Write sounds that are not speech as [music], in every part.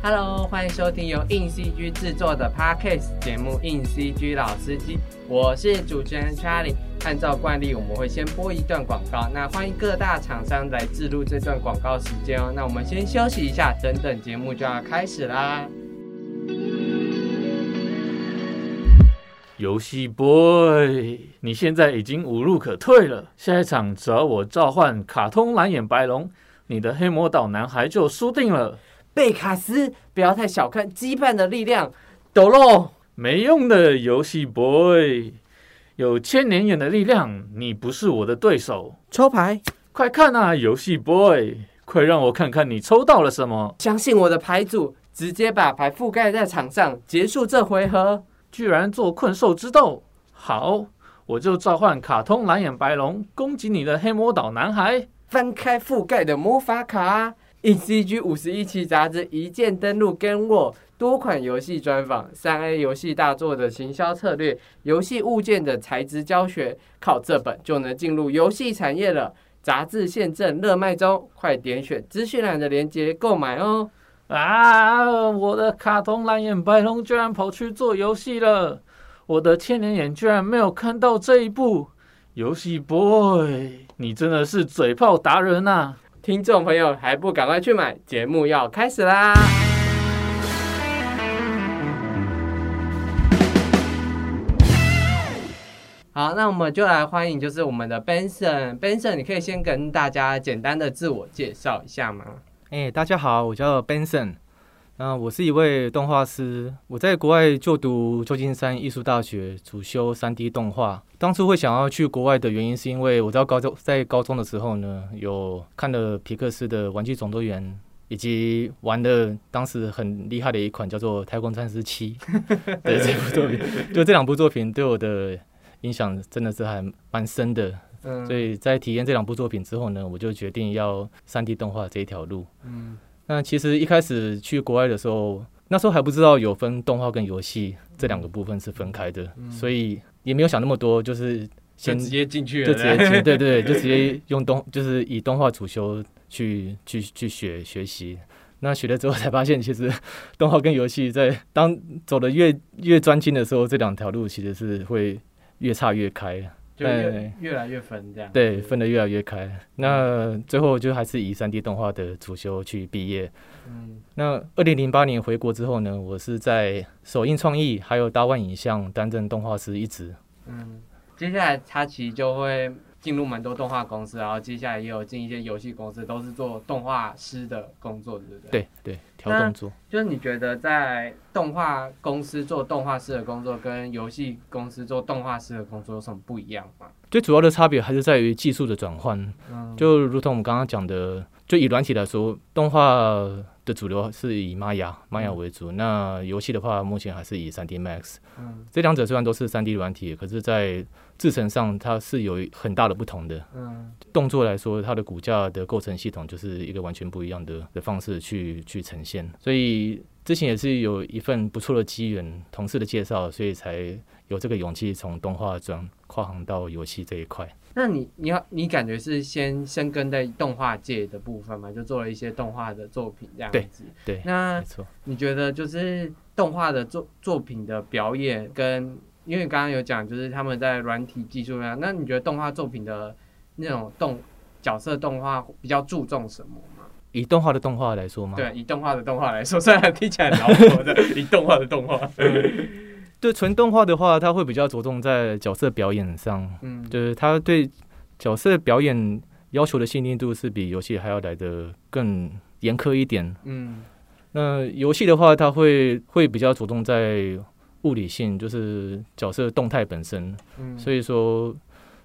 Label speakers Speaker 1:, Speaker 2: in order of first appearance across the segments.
Speaker 1: Hello，欢迎收听由硬 CG 制作的 Podcast 节目《硬 CG 老司机》，我是主持人 Charlie。按照惯例，我们会先播一段广告，那欢迎各大厂商来置入这段广告时间哦。那我们先休息一下，等等节目就要开始啦。
Speaker 2: 游戏 boy，你现在已经无路可退了，下一场只要我召唤卡通蓝眼白龙，你的黑魔岛男孩就输定了。
Speaker 1: 贝卡斯，不要太小看羁绊的力量，抖喽！
Speaker 2: 没用的游戏 boy，有千年眼的力量，你不是我的对手。
Speaker 1: 抽牌，
Speaker 2: 快看啊，游戏 boy，快让我看看你抽到了什么！
Speaker 1: 相信我的牌组，直接把牌覆盖在场上，结束这回合。
Speaker 2: 居然做困兽之斗，好，我就召唤卡通蓝眼白龙攻击你的黑魔岛男孩。
Speaker 1: 翻开覆盖的魔法卡，ECG 五十一期杂志一键登录，跟我多款游戏专访，三 A 游戏大作的行销策略，游戏物件的材质教学，靠这本就能进入游戏产业了。杂志现正热卖中，快点选资讯栏的链接购买哦。
Speaker 2: 啊！我的卡通蓝眼白龙居然跑去做游戏了，我的千年眼居然没有看到这一步。游戏 boy，你真的是嘴炮达人呐！
Speaker 1: 听众朋友还不赶快去买？节目要开始啦！好，那我们就来欢迎，就是我们的 Benson。Benson，你可以先跟大家简单的自我介绍一下吗？
Speaker 3: 哎，大家好，我叫 Benson，那我是一位动画师，我在国外就读旧金山艺术大学，主修 3D 动画。当初会想要去国外的原因，是因为我知道高中在高中的时候呢，有看了皮克斯的《玩具总动员》，以及玩的当时很厉害的一款叫做《太空战士七》[laughs] 的这部作品。就这两部作品对我的影响真的是还蛮深的。所以在体验这两部作品之后呢，我就决定要三 D 动画这一条路。嗯，那其实一开始去国外的时候，那时候还不知道有分动画跟游戏这两个部分是分开的，所以也没有想那么多，就是先
Speaker 1: 直接进去，
Speaker 3: 就直接进，对对，就直接 [laughs] 用动，就是以动画主修去去去学学习。那学了之后才发现，其实动画跟游戏在当走的越越专精的时候，这两条路其实是会越差越开。
Speaker 1: 就越越来越分这样，
Speaker 3: 对，分的越来越开。那最后就还是以三 D 动画的主修去毕业。嗯，那二零零八年回国之后呢，我是在首映创意还有大万影像担任动画师一职。
Speaker 1: 嗯，接下来他其实就会。进入蛮多动画公司，然后接下来也有进一些游戏公司，都是做动画师的工作，对不
Speaker 3: 对？对对，调动作。
Speaker 1: 就是你觉得在动画公司做动画师的工作，跟游戏公司做动画师的工作有什么不一样吗？
Speaker 3: 最主要的差别还是在于技术的转换。嗯，就如同我们刚刚讲的，就以软体来说，动画的主流是以玛雅、玛雅为主。那游戏的话，目前还是以 3D Max。嗯，这两者虽然都是 3D 软体，可是，在制成上它是有很大的不同的，嗯，动作来说，它的骨架的构成系统就是一个完全不一样的的方式去去呈现。所以之前也是有一份不错的机缘，同事的介绍，所以才有这个勇气从动画转跨行到游戏这一块。
Speaker 1: 那你你要你感觉是先深耕在动画界的部分嘛？就做了一些动画的作品这样子。
Speaker 3: 对，
Speaker 1: 那
Speaker 3: 没错。
Speaker 1: 你觉得就是动画的作作品的表演跟？因为刚刚有讲，就是他们在软体技术上，那你觉得动画作品的那种动角色动画比较注重什么吗？
Speaker 3: 以动画的动画来说吗？
Speaker 1: 对，以动画的动画来说，[laughs] 虽然听起来老火的，以动画的动画，[laughs]
Speaker 3: 对，纯动画的话，它会比较着重在角色表演上，嗯，就是它对角色表演要求的细腻度是比游戏还要来的更严苛一点，嗯，那游戏的话，它会会比较着重在。物理性就是角色动态本身，嗯。所以说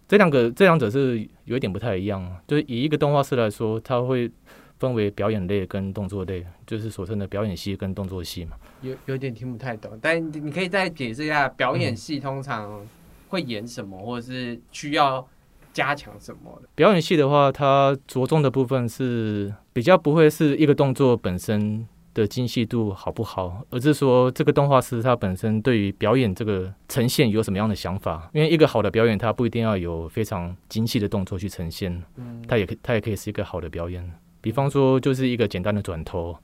Speaker 3: 这两个这两者是有一点不太一样。就是以一个动画师来说，他会分为表演类跟动作类，就是所称的表演系跟动作系嘛。
Speaker 1: 有有点听不太懂，但你可以再解释一下，表演系通常会演什么，或者是需要加强什么的？
Speaker 3: 表演系的话，它着重的部分是比较不会是一个动作本身。的精细度好不好，而是说这个动画师他本身对于表演这个呈现有什么样的想法？因为一个好的表演，它不一定要有非常精细的动作去呈现，嗯，它也可它也可以是一个好的表演。比方说，就是一个简单的转头，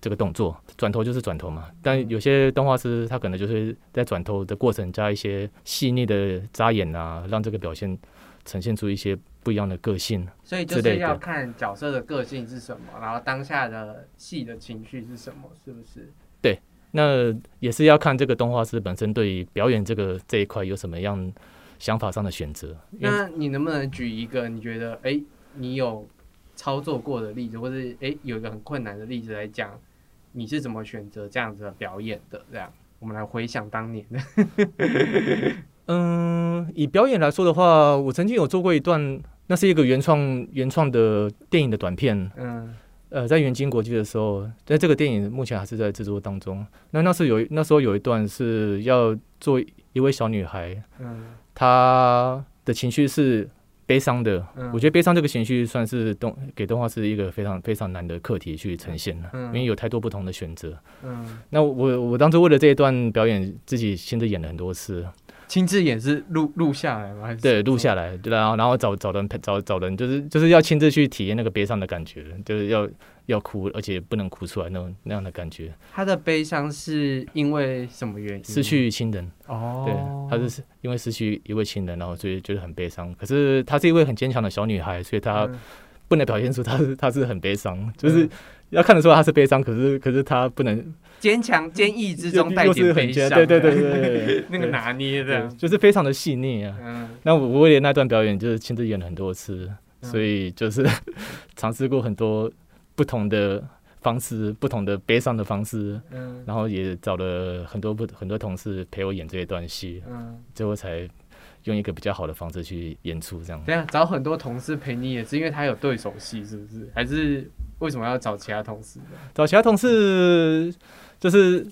Speaker 3: 这个动作，转头就是转头嘛。但有些动画师他可能就是在转头的过程加一些细腻的眨眼啊，让这个表现呈现出一些不一样的个性。
Speaker 1: 所以就是要看角色的个性是什么，然后当下的戏的情绪是什么，是不是？
Speaker 3: 对那也是要看这个动画师本身对于表演这个这一块有什么样想法上的选择。
Speaker 1: 那你能不能举一个你觉得哎、诶你有操作过的例子，或者哎、诶有一个很困难的例子来讲，你是怎么选择这样子的表演的？这样，我们来回想当年的。[laughs]
Speaker 3: 嗯，以表演来说的话，我曾经有做过一段，那是一个原创原创的电影的短片。
Speaker 1: 嗯
Speaker 3: 呃，在元金国际的时候，在这个电影目前还是在制作当中。那那是有那时候有一段是要做一位小女孩，
Speaker 1: 嗯
Speaker 3: 她的情绪是悲伤的。
Speaker 1: 嗯
Speaker 3: 我觉得悲伤这个情绪算是动给动画是一个非常非常难的课题去呈现了，
Speaker 1: 嗯
Speaker 3: 因为有太多不同的选择。
Speaker 1: 嗯，
Speaker 3: 那我我当初为了这一段表演，自己亲自演了很多次，
Speaker 1: 亲自演是录录下来吗？还是
Speaker 3: 对，录下来，对然后然后找找人陪找找人，就是就是要亲自去体验那个悲伤的感觉，就是要要哭，而且不能哭出来那种那样的感觉。
Speaker 1: 他的悲伤是因为什么原因？
Speaker 3: 失去亲人，
Speaker 1: 哦，
Speaker 3: 对，她是因为失去一位亲人，然后所以觉得很悲伤。可是她是一位很坚强的小女孩，所以她
Speaker 1: 嗯。
Speaker 3: 不能表现出她是她是很悲伤，就是要看得出她是悲伤，可是可是她不能
Speaker 1: 坚强坚毅之中带点悲伤，
Speaker 3: 对对对对对 [laughs]
Speaker 1: 那个拿捏的，，
Speaker 3: 就是非常的细腻啊。
Speaker 1: 嗯。
Speaker 3: 那我我为了那段表演，就是亲自演了很多次，
Speaker 1: 嗯。
Speaker 3: 所以就是 [laughs] 尝试过很多不同的方式，不同的悲伤的方式，
Speaker 1: 嗯
Speaker 3: 然后也找了很多不很多同事陪我演这一段戏，
Speaker 1: 嗯。
Speaker 3: 最后才用一个比较好的方式去演出这样。
Speaker 1: 等一下找很多同事陪你，也是因为他有对手戏，是不是？还是为什么要找其他同事呢？
Speaker 3: 找其他同事就是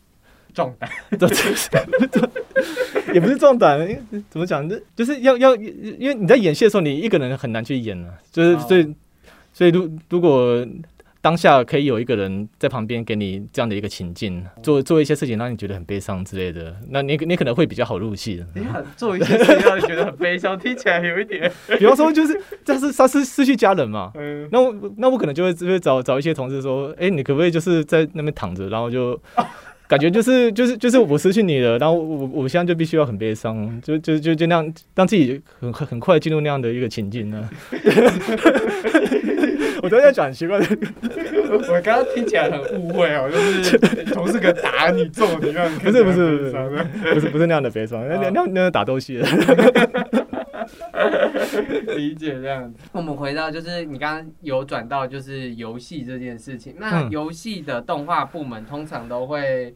Speaker 1: 壮胆，
Speaker 3: 这 [laughs] 也不是壮胆，因为怎么讲？就就是要要，因为你在演戏的时候，你一个人很难去演啊，就是
Speaker 1: 哦
Speaker 3: 所以所以如如果当下可以有一个人在旁边给你这样的一个情境，做做一些事情让你觉得很悲伤之类的，那你你可能会比较好入戏的。
Speaker 1: 等一下做一些事情让你觉得很悲伤，听起来有一点，[laughs]
Speaker 3: 比方说，就是这是他是失去家人嘛，
Speaker 1: 嗯，
Speaker 3: 那我那我可能就会就会找找一些同事说，哎、你可不可以就是在那边躺着，然后就 [laughs] 感觉就是就是就是我失去你了，然后我我现在就必须要很悲伤，就就就就那样让自己很很快进入那样的一个情境呢。[laughs] 我都在讲很奇怪的，
Speaker 1: 我刚刚听起来很误会哦，就是同事可打你、揍你，让你
Speaker 3: 不是不是不是不是不是那样的悲伤，那那那那打斗戏的。[laughs]
Speaker 1: 理解这样子。我们回到就是你刚刚有转到就是游戏这件事情，那
Speaker 3: 嗯
Speaker 1: 游戏的动画部门通常都会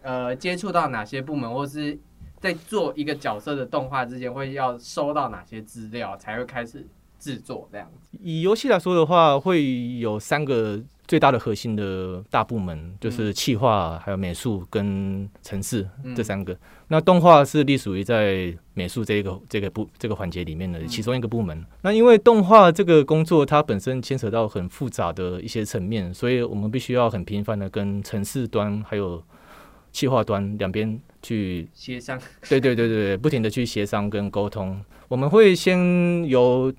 Speaker 1: 呃接触到哪些部门，或是在做一个角色的动画之前会要收到哪些资料，才会开始制作这样子？
Speaker 3: 以游戏来说的话，会有三个最大的核心的大部门，就是企划、还有美术跟城市
Speaker 1: 嗯
Speaker 3: 这三个。那动画是隶属于在美术这一个这个部这个环节里面的
Speaker 1: 嗯
Speaker 3: 其中一个部门。那因为动画这个工作它本身牵扯到很复杂的一些层面，所以我们必须要很频繁的跟城市端还有企划端两边去
Speaker 1: 协商，
Speaker 3: 对对对对对，不停的去协商跟沟通。我们会先由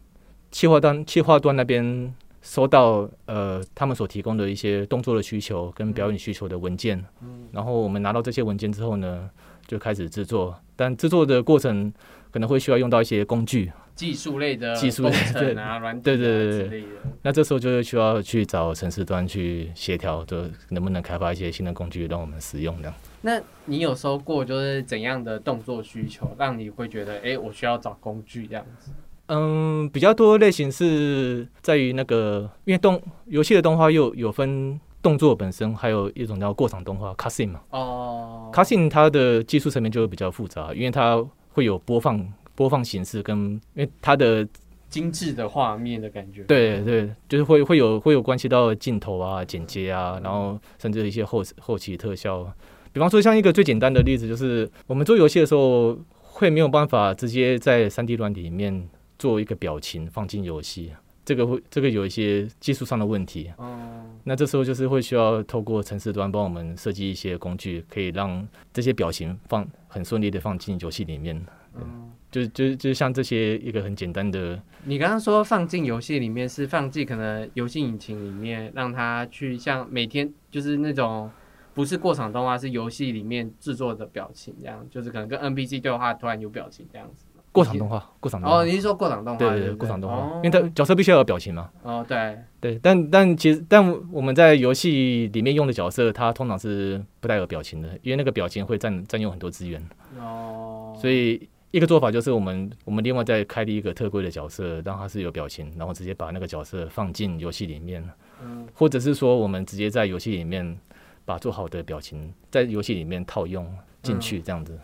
Speaker 3: 企划端企划端那边收到呃他们所提供的一些动作的需求跟表演需求的文件，
Speaker 1: 嗯
Speaker 3: 然后我们拿到这些文件之后呢，就开始制作。但制作的过程可能会需要用到一些工具，
Speaker 1: 技术类的
Speaker 3: 技术类对
Speaker 1: 啊、软
Speaker 3: 对对对。那这时候就会需要去找城市端去协调，就能不能开发一些新的工具让我们使用这样。
Speaker 1: 那你有收过就是怎样的动作需求，让你会觉得，哎、我需要找工具这样子？
Speaker 3: 嗯，比较多类型是在于那个，因为动游戏的动画又有分动作本身，还有一种叫过场动画 cutscene 嘛。
Speaker 1: 哦
Speaker 3: cutscene 它的技术层面就会比较复杂，因为它会有播放播放形式跟，因为它的
Speaker 1: 精致的画面的感觉。
Speaker 3: 对对，就是会会有会有关系到镜头啊、剪接啊，然后甚至一些后后期特效。比方说，像一个最简单的例子，就是我们做游戏的时候，会没有办法直接在三 D 软体里面做一个表情放进游戏，这个会这个有一些技术上的问题。
Speaker 1: 哦，
Speaker 3: 那这时候就是会需要透过城市端帮我们设计一些工具，可以让这些表情放很顺利的放进游戏里面。
Speaker 1: 嗯，
Speaker 3: 就就就像这些一个很简单的，
Speaker 1: 你刚刚说放进游戏里面是放进可能游戏引擎里面，让它去像每天就是那种不是过场动画，是游戏里面制作的表情，这样就是可能跟 NPC 对话突然有表情这样子吗。
Speaker 3: 过场动画，过场动画。
Speaker 1: 哦，你是说过场动画？
Speaker 3: 对
Speaker 1: 对
Speaker 3: 过场动画，
Speaker 1: 哦
Speaker 3: 因为它角色必须要有表情嘛。
Speaker 1: 哦，对，
Speaker 3: 对，但但其实，但我们在游戏里面用的角色，它通常是不带有表情的，因为那个表情会占占用很多资源。
Speaker 1: 哦，
Speaker 3: 所以一个做法就是我们我们另外再开立一个特规的角色，让它是有表情，然后直接把那个角色放进游戏里面，
Speaker 1: 嗯
Speaker 3: 或者是说我们直接在游戏里面把做好的表情在游戏里面套用进去，这样子。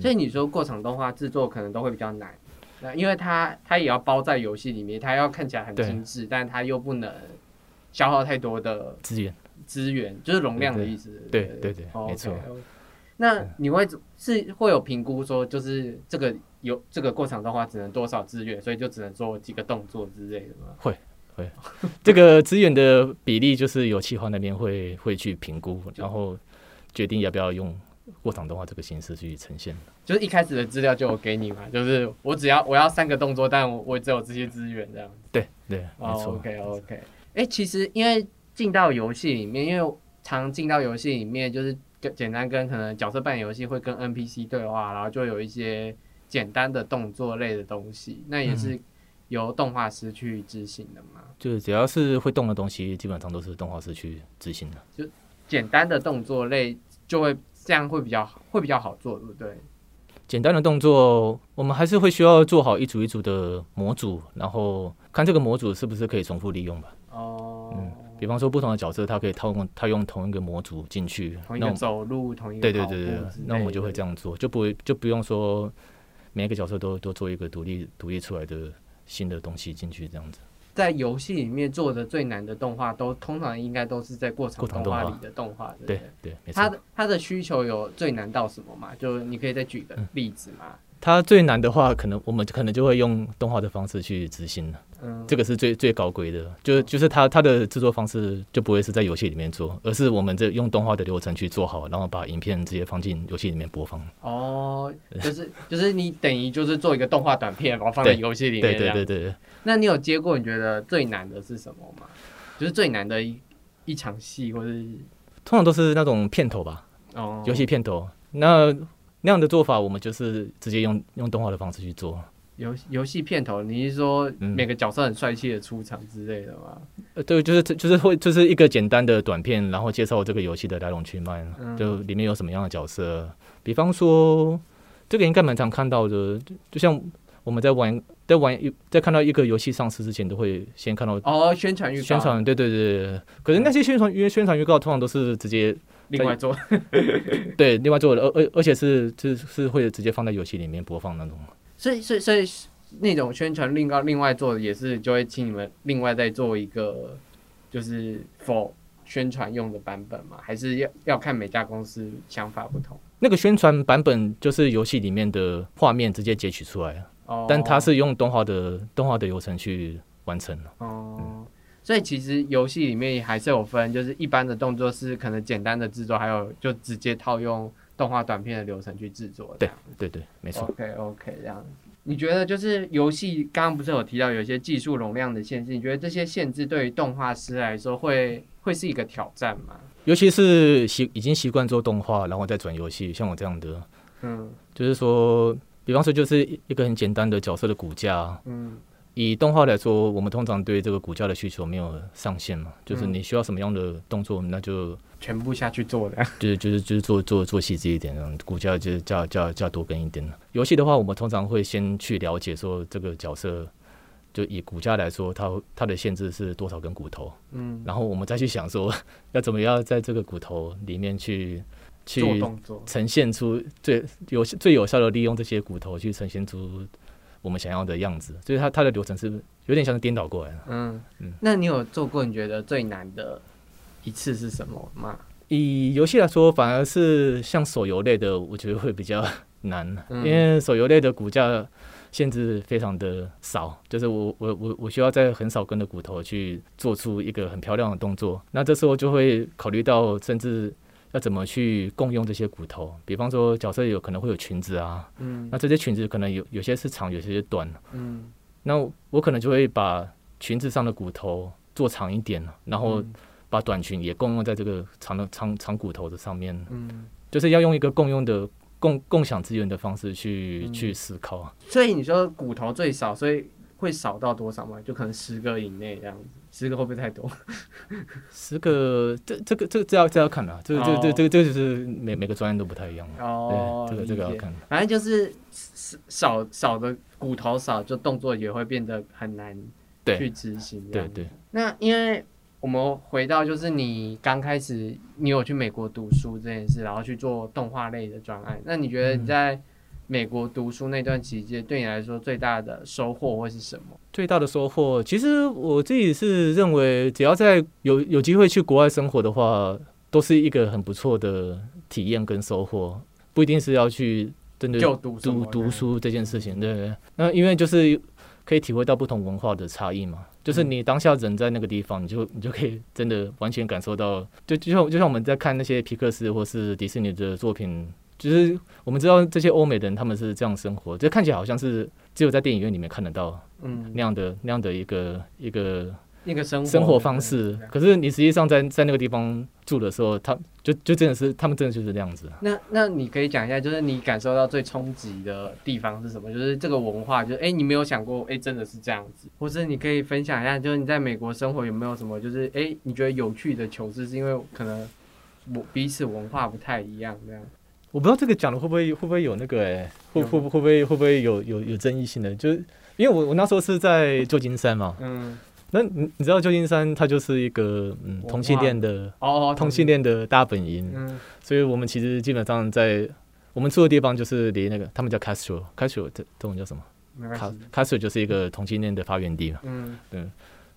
Speaker 1: 所以你说过场动画制作可能都会比较难，那因为它它也要包在游戏里面，它要看起来很精致，但它又不能消耗太多的
Speaker 3: 资源。
Speaker 1: 资源，就是容量的意思。
Speaker 3: 对对对
Speaker 1: 哦
Speaker 3: 没错。
Speaker 1: 那你会是会有评估说，就是这个有这个过场动画只能多少资源，所以就只能做几个动作之类的吗？会。会。[laughs]
Speaker 3: 这个资源的比例，就是有企划那边会会去评估，然后决定要不要用过场动画这个形式去呈现。
Speaker 1: 就是一开始的资料就有给你嘛，就是我只要我要三个动作，但我我只有这些资源这样。
Speaker 3: 对对，没
Speaker 1: 哦
Speaker 3: 错。
Speaker 1: ，OK OK。哎、其实因为进到游戏里面，因为常进到游戏里面，就是跟简单跟可能角色扮演游戏会跟 NPC 对话，然后就有一些简单的动作类的东西，那也是由动画师去执行的嘛。
Speaker 3: 就是只要是会动的东西，基本上都是动画师去执行的。
Speaker 1: 就简单的动作类就会这样会比较好，会比较好做，对不对？
Speaker 3: 简单的动作，我们还是会需要做好一组一组的模组，然后看这个模组是不是可以重复利用吧。
Speaker 1: 哦，
Speaker 3: 嗯比方说不同的角色，它可以套用它用同一个模组进去，
Speaker 1: 同一个走路，同一个
Speaker 3: 对对对对那我们就会这样做，就不会就不用说每一个角色都都做一个独立独立出来的新的东西进去这样子。
Speaker 1: 在游戏里面做的最难的动画，都通常应该都是在过场
Speaker 3: 过场动画
Speaker 1: 里的动画，对
Speaker 3: 对。
Speaker 1: 它的它的需求有最难到什么嘛？就你可以再举个
Speaker 3: 嗯
Speaker 1: 例子嘛？
Speaker 3: 它最难的话，可能我们可能就会用动画的方式去执行了。
Speaker 1: 嗯，
Speaker 3: 这个是最最高规的，就就是它它的制作方式就不会是在游戏里面做，而是我们这用动画的流程去做好，然后把影片直接放进游戏里面播放。
Speaker 1: 哦，就是就是你等于就是做一个动画短片，然后放在游戏里面。
Speaker 3: 对对对对，
Speaker 1: 那你有接过你觉得最难的是什么吗？就是最难的一一场戏，或者是
Speaker 3: 通常都是那种片头吧，
Speaker 1: 哦
Speaker 3: 游戏片头。那那样的做法，我们就是直接用用动画的方式去做。
Speaker 1: 游游戏片头，你是说
Speaker 3: 嗯
Speaker 1: 每个角色很帅气的出场之类的吗？
Speaker 3: 呃，对，就是就是会就是一个简单的短片，然后介绍这个游戏的来龙去脉，
Speaker 1: 嗯
Speaker 3: 就里面有什么样的角色。比方说，这个应该蛮常看到的，就就像我们在玩在玩一在看到一个游戏上市之前，都会先看到
Speaker 1: 哦，宣传预告，
Speaker 3: 宣传，对对对对。可是那些宣传预宣传预告通常都是直接
Speaker 1: 另外做，[laughs]
Speaker 3: 对另外做的，而而而且是是是会直接放在游戏里面播放那种。
Speaker 1: 所以所以所以那种宣传另外另外做的也是就会请你们另外再做一个就是否宣传用的版本嘛？还是要要看每家公司想法不同？
Speaker 3: 那个宣传版本就是游戏里面的画面直接截取出来，
Speaker 1: 哦，
Speaker 3: 但它是用动画的动画的流程去完成的。
Speaker 1: 哦，所以其实游戏里面还是有分，就是一般的动作是可能简单的制作，还有就直接套用动画短片的流程去制作。
Speaker 3: 对对对，没错。
Speaker 1: ，OK OK，这样子。你觉得就是游戏刚刚不是有提到有一些技术容量的限制？你觉得这些限制对于动画师来说会会是一个挑战吗？
Speaker 3: 尤其是习已经习惯做动画，然后再转游戏，像我这样的，
Speaker 1: 嗯
Speaker 3: 就是说，比方说就是一个很简单的角色的骨架，
Speaker 1: 嗯
Speaker 3: 以动画来说，我们通常对这个骨架的需求没有上限嘛，就是
Speaker 1: 嗯
Speaker 3: 你需要什么样的动作，那就
Speaker 1: 全部下去做的。
Speaker 3: 就 [laughs] 是就是就是做做做细致一点，嗯，骨架就是架架架多跟一点。游戏的话，我们通常会先去了解说这个角色，就以骨架来说，它它的限制是多少根骨头，
Speaker 1: 嗯，
Speaker 3: 然后我们再去想说 [laughs] 要怎么样在这个骨头里面去
Speaker 1: 做
Speaker 3: 去。呈现出最有最有效的利用这些骨头去呈现出我们想要的样子，所以它它的流程是有点像是颠倒过来的。
Speaker 1: 嗯
Speaker 3: 嗯
Speaker 1: 那你有做过你觉得最难的一次是什么吗？
Speaker 3: 以游戏来说，反而是像手游类的，我觉得会比较难，
Speaker 1: 嗯
Speaker 3: 因为手游类的骨架限制非常的少，就是我我我我需要在很少根的骨头去做出一个很漂亮的动作，那这时候就会考虑到甚至要怎么去共用这些骨头。比方说，角色有可能会有裙子啊，
Speaker 1: 嗯
Speaker 3: 那这些裙子可能有有些是长，有些是短。
Speaker 1: 嗯，
Speaker 3: 那我可能就会把裙子上的骨头做长一点，然后
Speaker 1: 嗯
Speaker 3: 把短裙也共用在这个长的长长骨头的上面，
Speaker 1: 嗯，
Speaker 3: 就是要用一个共用的共共享资源的方式去、
Speaker 1: 嗯
Speaker 3: 去思考啊。
Speaker 1: 所以你说骨头最少，所以会少到多少嘛？就可能十个以内这样子，十个会不会太多？
Speaker 3: 十个，这这个这个这要这要看啊，这个这个这这个这就是每每个专业都不太一样啊。
Speaker 1: 哦，
Speaker 3: 对，这个这个要看。
Speaker 1: 反正就是少少的骨头少，就动作也会变得很难去执行。
Speaker 3: 对。对，
Speaker 1: 那因为我们回到就是你刚开始你有去美国读书这件事，然后去做动画类的专案。那你觉得你在美国读书那段期间，对你来说最大的收获会是什么？
Speaker 3: 最大的收获，其实我自己是认为，只要在有有机会去国外生活的话，都是一个很不错的体验跟收获，不一定是要去真的
Speaker 1: 就读
Speaker 3: 读读书这件事情，对对。那因为就是可以体会到不同文化的差异嘛，就是你当下人在那个地方，你就你就可以真的完全感受到，就就像就像我们在看那些皮克斯或是迪士尼的作品。就是我们知道这些欧美的人他们是这样生活，就看起来好像是只有在电影院里面看得到
Speaker 1: 嗯
Speaker 3: 那，样的那样的一个一个
Speaker 1: 一个生活
Speaker 3: 生活方式。可是你实际上在在那个地方住的时候，他就就真的是他们真的就是这样子。
Speaker 1: 那那你可以讲一下，就是你感受到最冲击的地方是什么？就是这个文化，就是哎、诶你没有想过，哎、真的是这样子，或是你可以分享一下，就是你在美国生活有没有什么，就是哎、诶你觉得有趣的糗事，是因为可能我彼此文化不太一样，这样。
Speaker 3: 我不知道这个讲的会不会会不会有那个哎、会
Speaker 1: 有
Speaker 3: 会会不会会不会有有有争议性的？就是因为我我那时候是在旧金山嘛，
Speaker 1: 嗯，
Speaker 3: 那你你知道旧金山它就是一个嗯同性恋的
Speaker 1: 哦，
Speaker 3: 同性，恋。的大本营，
Speaker 1: 嗯。
Speaker 3: 所以我们其实基本上在我们住的地方就是离那个他们叫 Castro，Castro 这这种叫什么？Ca
Speaker 1: 没关系
Speaker 3: ，Castro 就是一个同性恋的发源地嘛。
Speaker 1: 嗯。对。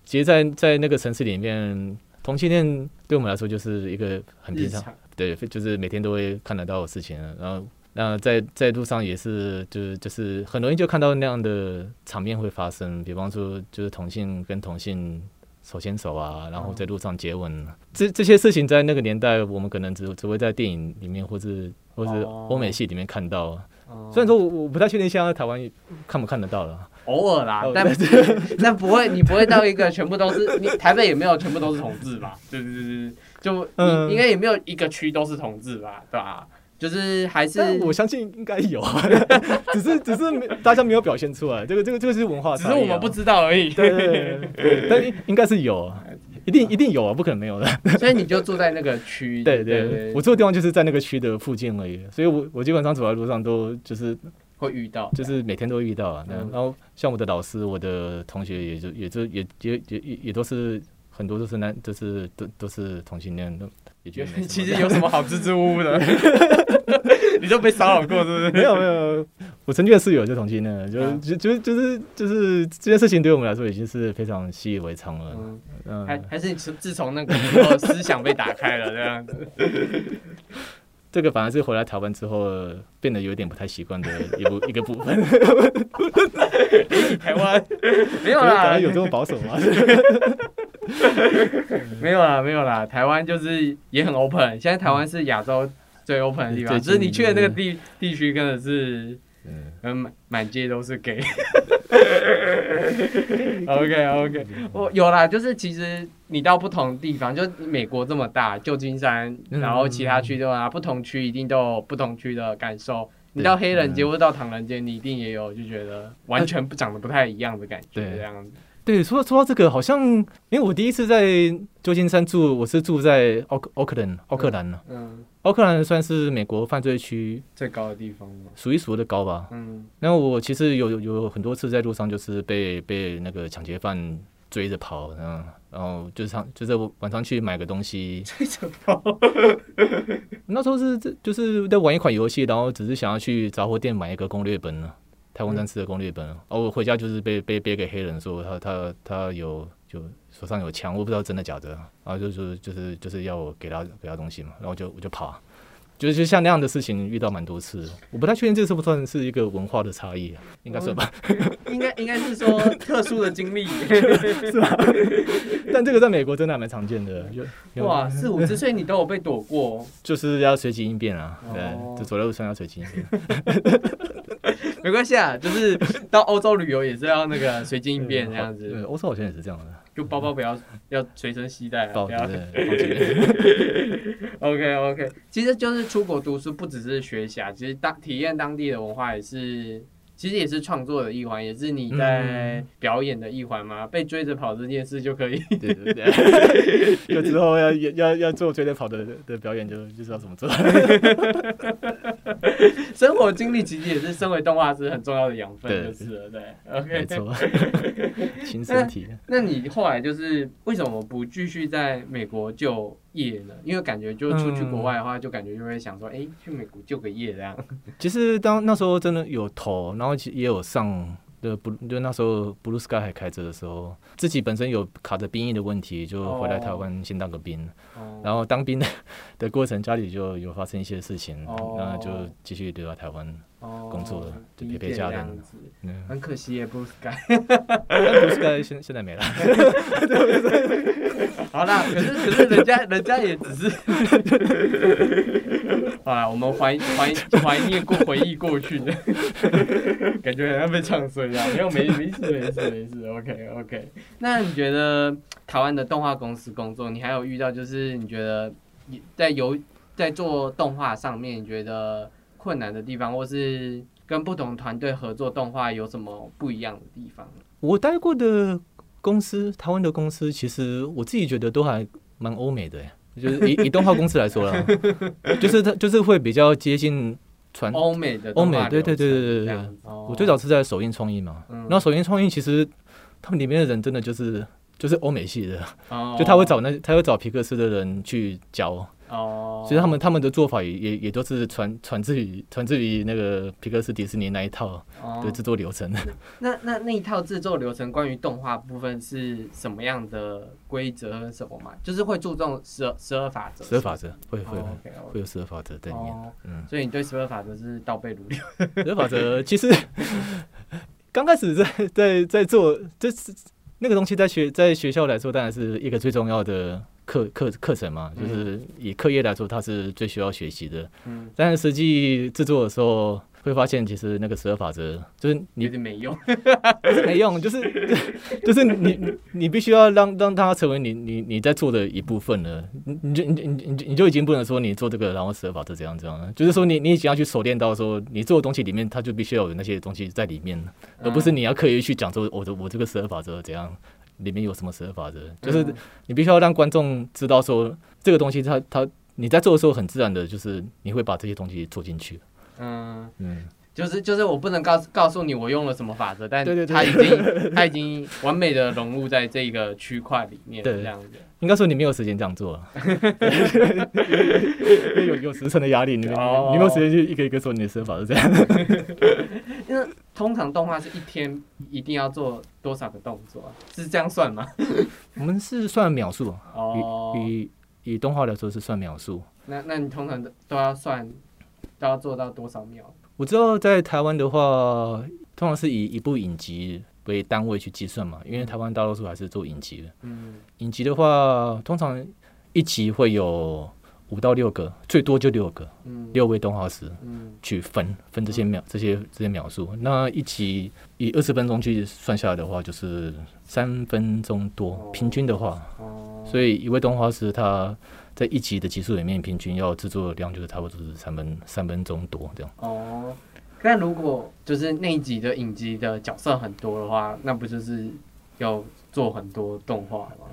Speaker 3: 其实在，在那个城市里面，同性恋对我们来说就是一个很平常，对，就是每天都会看得到的事情啊。然后，那在在路上也是，就是就是很容易就看到那样的场面会发生。比方说，就是同性跟同性手牵手啊，然后在路上接吻，这这些事情在那个年代，我们可能只只会在电影里面或是或是
Speaker 1: 哦
Speaker 3: 欧美戏里面看到。
Speaker 1: 哦
Speaker 3: 虽然说我我不太确定现在台湾看不看得到了。
Speaker 1: 偶尔啦
Speaker 3: 哦，
Speaker 1: 但 [laughs] 但不会，你不会到一个全部都是你台北也没有全部都是同志吧？对对对对，就
Speaker 3: 嗯
Speaker 1: 你应该也没有一个区都是同志吧？对吧？就是还是
Speaker 3: 我相信应该有，[laughs] 只是只是没大家没有表现出来，这个这个这个是文化啊、
Speaker 1: 只是我们不知道而已。
Speaker 3: 对对对对，但应应该是有啊，一定一定有啊，不可能没有的。[laughs]
Speaker 1: 所以你就住在那个区。
Speaker 3: 对
Speaker 1: 对
Speaker 3: 对，我住的地方就是在那个区的附近而已，所以我我基本上走在路上都就是
Speaker 1: 会遇到，
Speaker 3: 就是每天都会遇到啊。那
Speaker 1: 嗯
Speaker 3: 然后像我的老师、我的同学也就也就也也也也也都是很多都是男，都是都都是同性恋的，也觉得
Speaker 1: 其实有什么好支支吾吾的？[laughs] 你都被骚扰过是不是？
Speaker 3: 没有没有，我曾经的室友就同性恋，就
Speaker 1: 啊
Speaker 3: 就就就是就是这件事情对我们来说已经是非常习以为常了。
Speaker 1: 嗯，还
Speaker 3: 嗯，
Speaker 1: 还是你自自从那个时候思想被打开了这样子。[laughs]
Speaker 3: 这个反而是回来台湾之后变得有点不太习惯的一部一个部分。
Speaker 1: 台湾没有
Speaker 3: 台
Speaker 1: 啦，
Speaker 3: 有这么保守吗？[laughs]
Speaker 1: 没有啦，没有啦。台湾就是也很 open，现在台湾是亚洲最 open 的地方，
Speaker 3: 最
Speaker 1: 只是你去的那个地地区真的是，
Speaker 3: 嗯，[laughs]
Speaker 1: 嗯，满满街都是 gay。OK OK，我有啦，就是其实你到不同地方，就美国这么大，旧金山，
Speaker 3: 嗯
Speaker 1: 然后其他区的话，不同区一定都有不同区的感受。你到黑人街
Speaker 3: 嗯
Speaker 1: 或者到唐人街，你一定也有就觉得完全不长得不太一样的感觉，
Speaker 3: 对
Speaker 1: 这样子。
Speaker 3: 对，说说到这个，好像因为我第一次在旧金山住，我是住在奥克奥克兰，奥克兰呢。
Speaker 1: 嗯，
Speaker 3: 奥克兰算是美国犯罪区
Speaker 1: 最高的地方吗。
Speaker 3: 数一数二的高吧。
Speaker 1: 嗯，
Speaker 3: 那我其实有有有很多次在路上就是被被那个抢劫犯追着跑，然后然后就是上就是晚上去买个东西，
Speaker 1: 追着跑。[laughs]
Speaker 3: 那时候是这就是在玩一款游戏，然后只是想要去杂货店买一个攻略本呢，太空战士的攻略本。然后我回家就是被被被给黑人说他他他有就手上有枪，我不知道真的假的，然后就是就是就是要我给他给他东西嘛，然后我就我就跑啊，就是就像那样的事情遇到蛮多次，我不太确定这是不算是一个文化的差异啊，应该算吧。
Speaker 1: 应该应该是说特殊的经历。[laughs]
Speaker 3: 是吧但这个在美国真的还蛮常见的，就有
Speaker 1: 哇，四五十岁你都有被躲过，
Speaker 3: 就是要随机应变啊，对
Speaker 1: 哦，
Speaker 3: 就走在路上要随机应变。[laughs]
Speaker 1: 没关系啊，就是到欧洲旅游也是要那个随机应变 [laughs] 这样子。
Speaker 3: 对，欧洲好像也是这样的，
Speaker 1: 就包包不要 [laughs] 要随身携带啊，不要。OK OK，其实就是出国读书，不只是学习啊，其实当体验当地的文化也是，其实也是创作的一环，也是你在表演的一环嘛。被追着跑这件事就可以，
Speaker 3: 对对对，有 [laughs] 之后要要要做追着跑的的表演就就知道怎么做。[laughs]
Speaker 1: 生活经历其实也是身为动画师很重要的养分，
Speaker 3: 对
Speaker 1: 就是了。对
Speaker 3: 没
Speaker 1: ，OK 没。
Speaker 3: 错，[laughs] 亲身体验。
Speaker 1: 那你后来就是为什么不继续在美国就业呢？因为感觉就出去国外的话，就感觉就会想说，哎、去美国就个业这样。[laughs]
Speaker 3: 其实当那时候真的有投，然后其实也有上就不，就那时候 Blue Sky 还开着的时候，自己本身有卡着兵役的问题，就回来台湾先当个兵。
Speaker 1: 哦
Speaker 3: 然后当兵的 [laughs] 的过程，家里就有发生一些事情，
Speaker 1: 哦
Speaker 3: 那就继续留在台湾。
Speaker 1: 哦
Speaker 3: 工作了就陪陪家人
Speaker 1: 这样子
Speaker 3: 嗯，
Speaker 1: 很可惜耶，Blue Sky。
Speaker 3: 但 Blue Sky 现现在没了。[laughs]
Speaker 1: 好啦，可是可是人家人家也只是，[laughs] 好啦，我们怀怀怀念过回忆过去的，感觉好像被唱衰啊，没有没没事没事没事，OK OK。那你觉得台湾的动画公司工作，你还有遇到就是你觉得你在游在做动画上面，你觉得困难的地方，或是跟不同团队合作动画有什么不一样的地方？
Speaker 3: 我待过的公司，台湾的公司，其实我自己觉得都还蛮欧美的耶，就是以以动画公司来说啦，[laughs] 就是它就是会比较接近传。
Speaker 1: 欧美的
Speaker 3: 欧美对对对对对对我最早是在首映创意嘛，
Speaker 1: 嗯
Speaker 3: 然后首映创意其实他们里面的人真的就是就是欧美系的，
Speaker 1: 哦
Speaker 3: 就他会找那他会找皮克斯的人去教，
Speaker 1: 哦，
Speaker 3: 所以他们他们的做法也也也都是传传自于传自于那个皮克斯迪士尼那一套
Speaker 1: 哦
Speaker 3: 的制作流程。
Speaker 1: 那那那一套制作流程，关于动画部分是什么样的规则和什么嘛？就是会注重十二十二法则，
Speaker 3: 十二法则会会
Speaker 1: 哦
Speaker 3: 会有十二法则在里面。
Speaker 1: 哦，
Speaker 3: 嗯，
Speaker 1: 所以你对十二法则是倒背如流。
Speaker 3: 十二法则其实 [laughs] 刚开始在在在做，这是那个东西在学在学校来说，当然是一个最重要的课课课程嘛，就是以课业来说，它是最需要学习的。
Speaker 1: 嗯，
Speaker 3: 但是实际制作的时候，会发现其实那个十二法则就是
Speaker 1: 有
Speaker 3: 你
Speaker 1: 点没用。[laughs]
Speaker 3: 不是没用，就是 [laughs] 就是你你你必须要让让它成为你你你在做的一部分了。你你就你你你你就已经不能说你做这个，然后十二法则怎样怎样了，就是说你你已经要去熟练到说你做的东西里面，它就必须要有那些东西在里面，而不是你要刻意去讲说我的我这个十二法则怎样。里面有什么十二法则？就是
Speaker 1: 嗯
Speaker 3: 你必须要让观众知道说这个东西它，它你在做的时候很自然的，就是你会把这些东西做进去。
Speaker 1: 嗯，
Speaker 3: 嗯，
Speaker 1: 就是就是我不能告诉告诉你我用了什么法则，但
Speaker 3: 对对对
Speaker 1: 它已经它已经完美的融入在这个区块里面，
Speaker 3: 对
Speaker 1: 这样子。
Speaker 3: 应该说你没有时间这样做了，[laughs] 因为有有时辰的压力，你你没有时间去一个一个说你的十二法是这样。
Speaker 1: 通常动画是一天一定要做多少个动作啊？是这样算吗？[laughs]
Speaker 3: 我们是算秒数，
Speaker 1: 哦，
Speaker 3: 以以以动画来说是算秒数。
Speaker 1: 那那你通常都都要算，都要做到多少秒？
Speaker 3: 我知道在台湾的话，通常是以一部影集为单位去计算嘛，因为台湾大多数还是做影集的。
Speaker 1: 嗯，
Speaker 3: 影集的话，通常一集会有五到六个，最多就六个，
Speaker 1: 嗯
Speaker 3: 六位动画师
Speaker 1: 嗯
Speaker 3: 去分分这些秒这些这些秒数。那一集以二十分钟去算下来的话，就是三分钟多
Speaker 1: 哦，
Speaker 3: 平均的话。
Speaker 1: 哦，
Speaker 3: 所以一位动画师他在一集的集数里面，平均要制作的量就是差不多是三分三分钟多这样。
Speaker 1: 哦，但如果就是那一集的影集的角色很多的话，那不就是要做很多动画吗？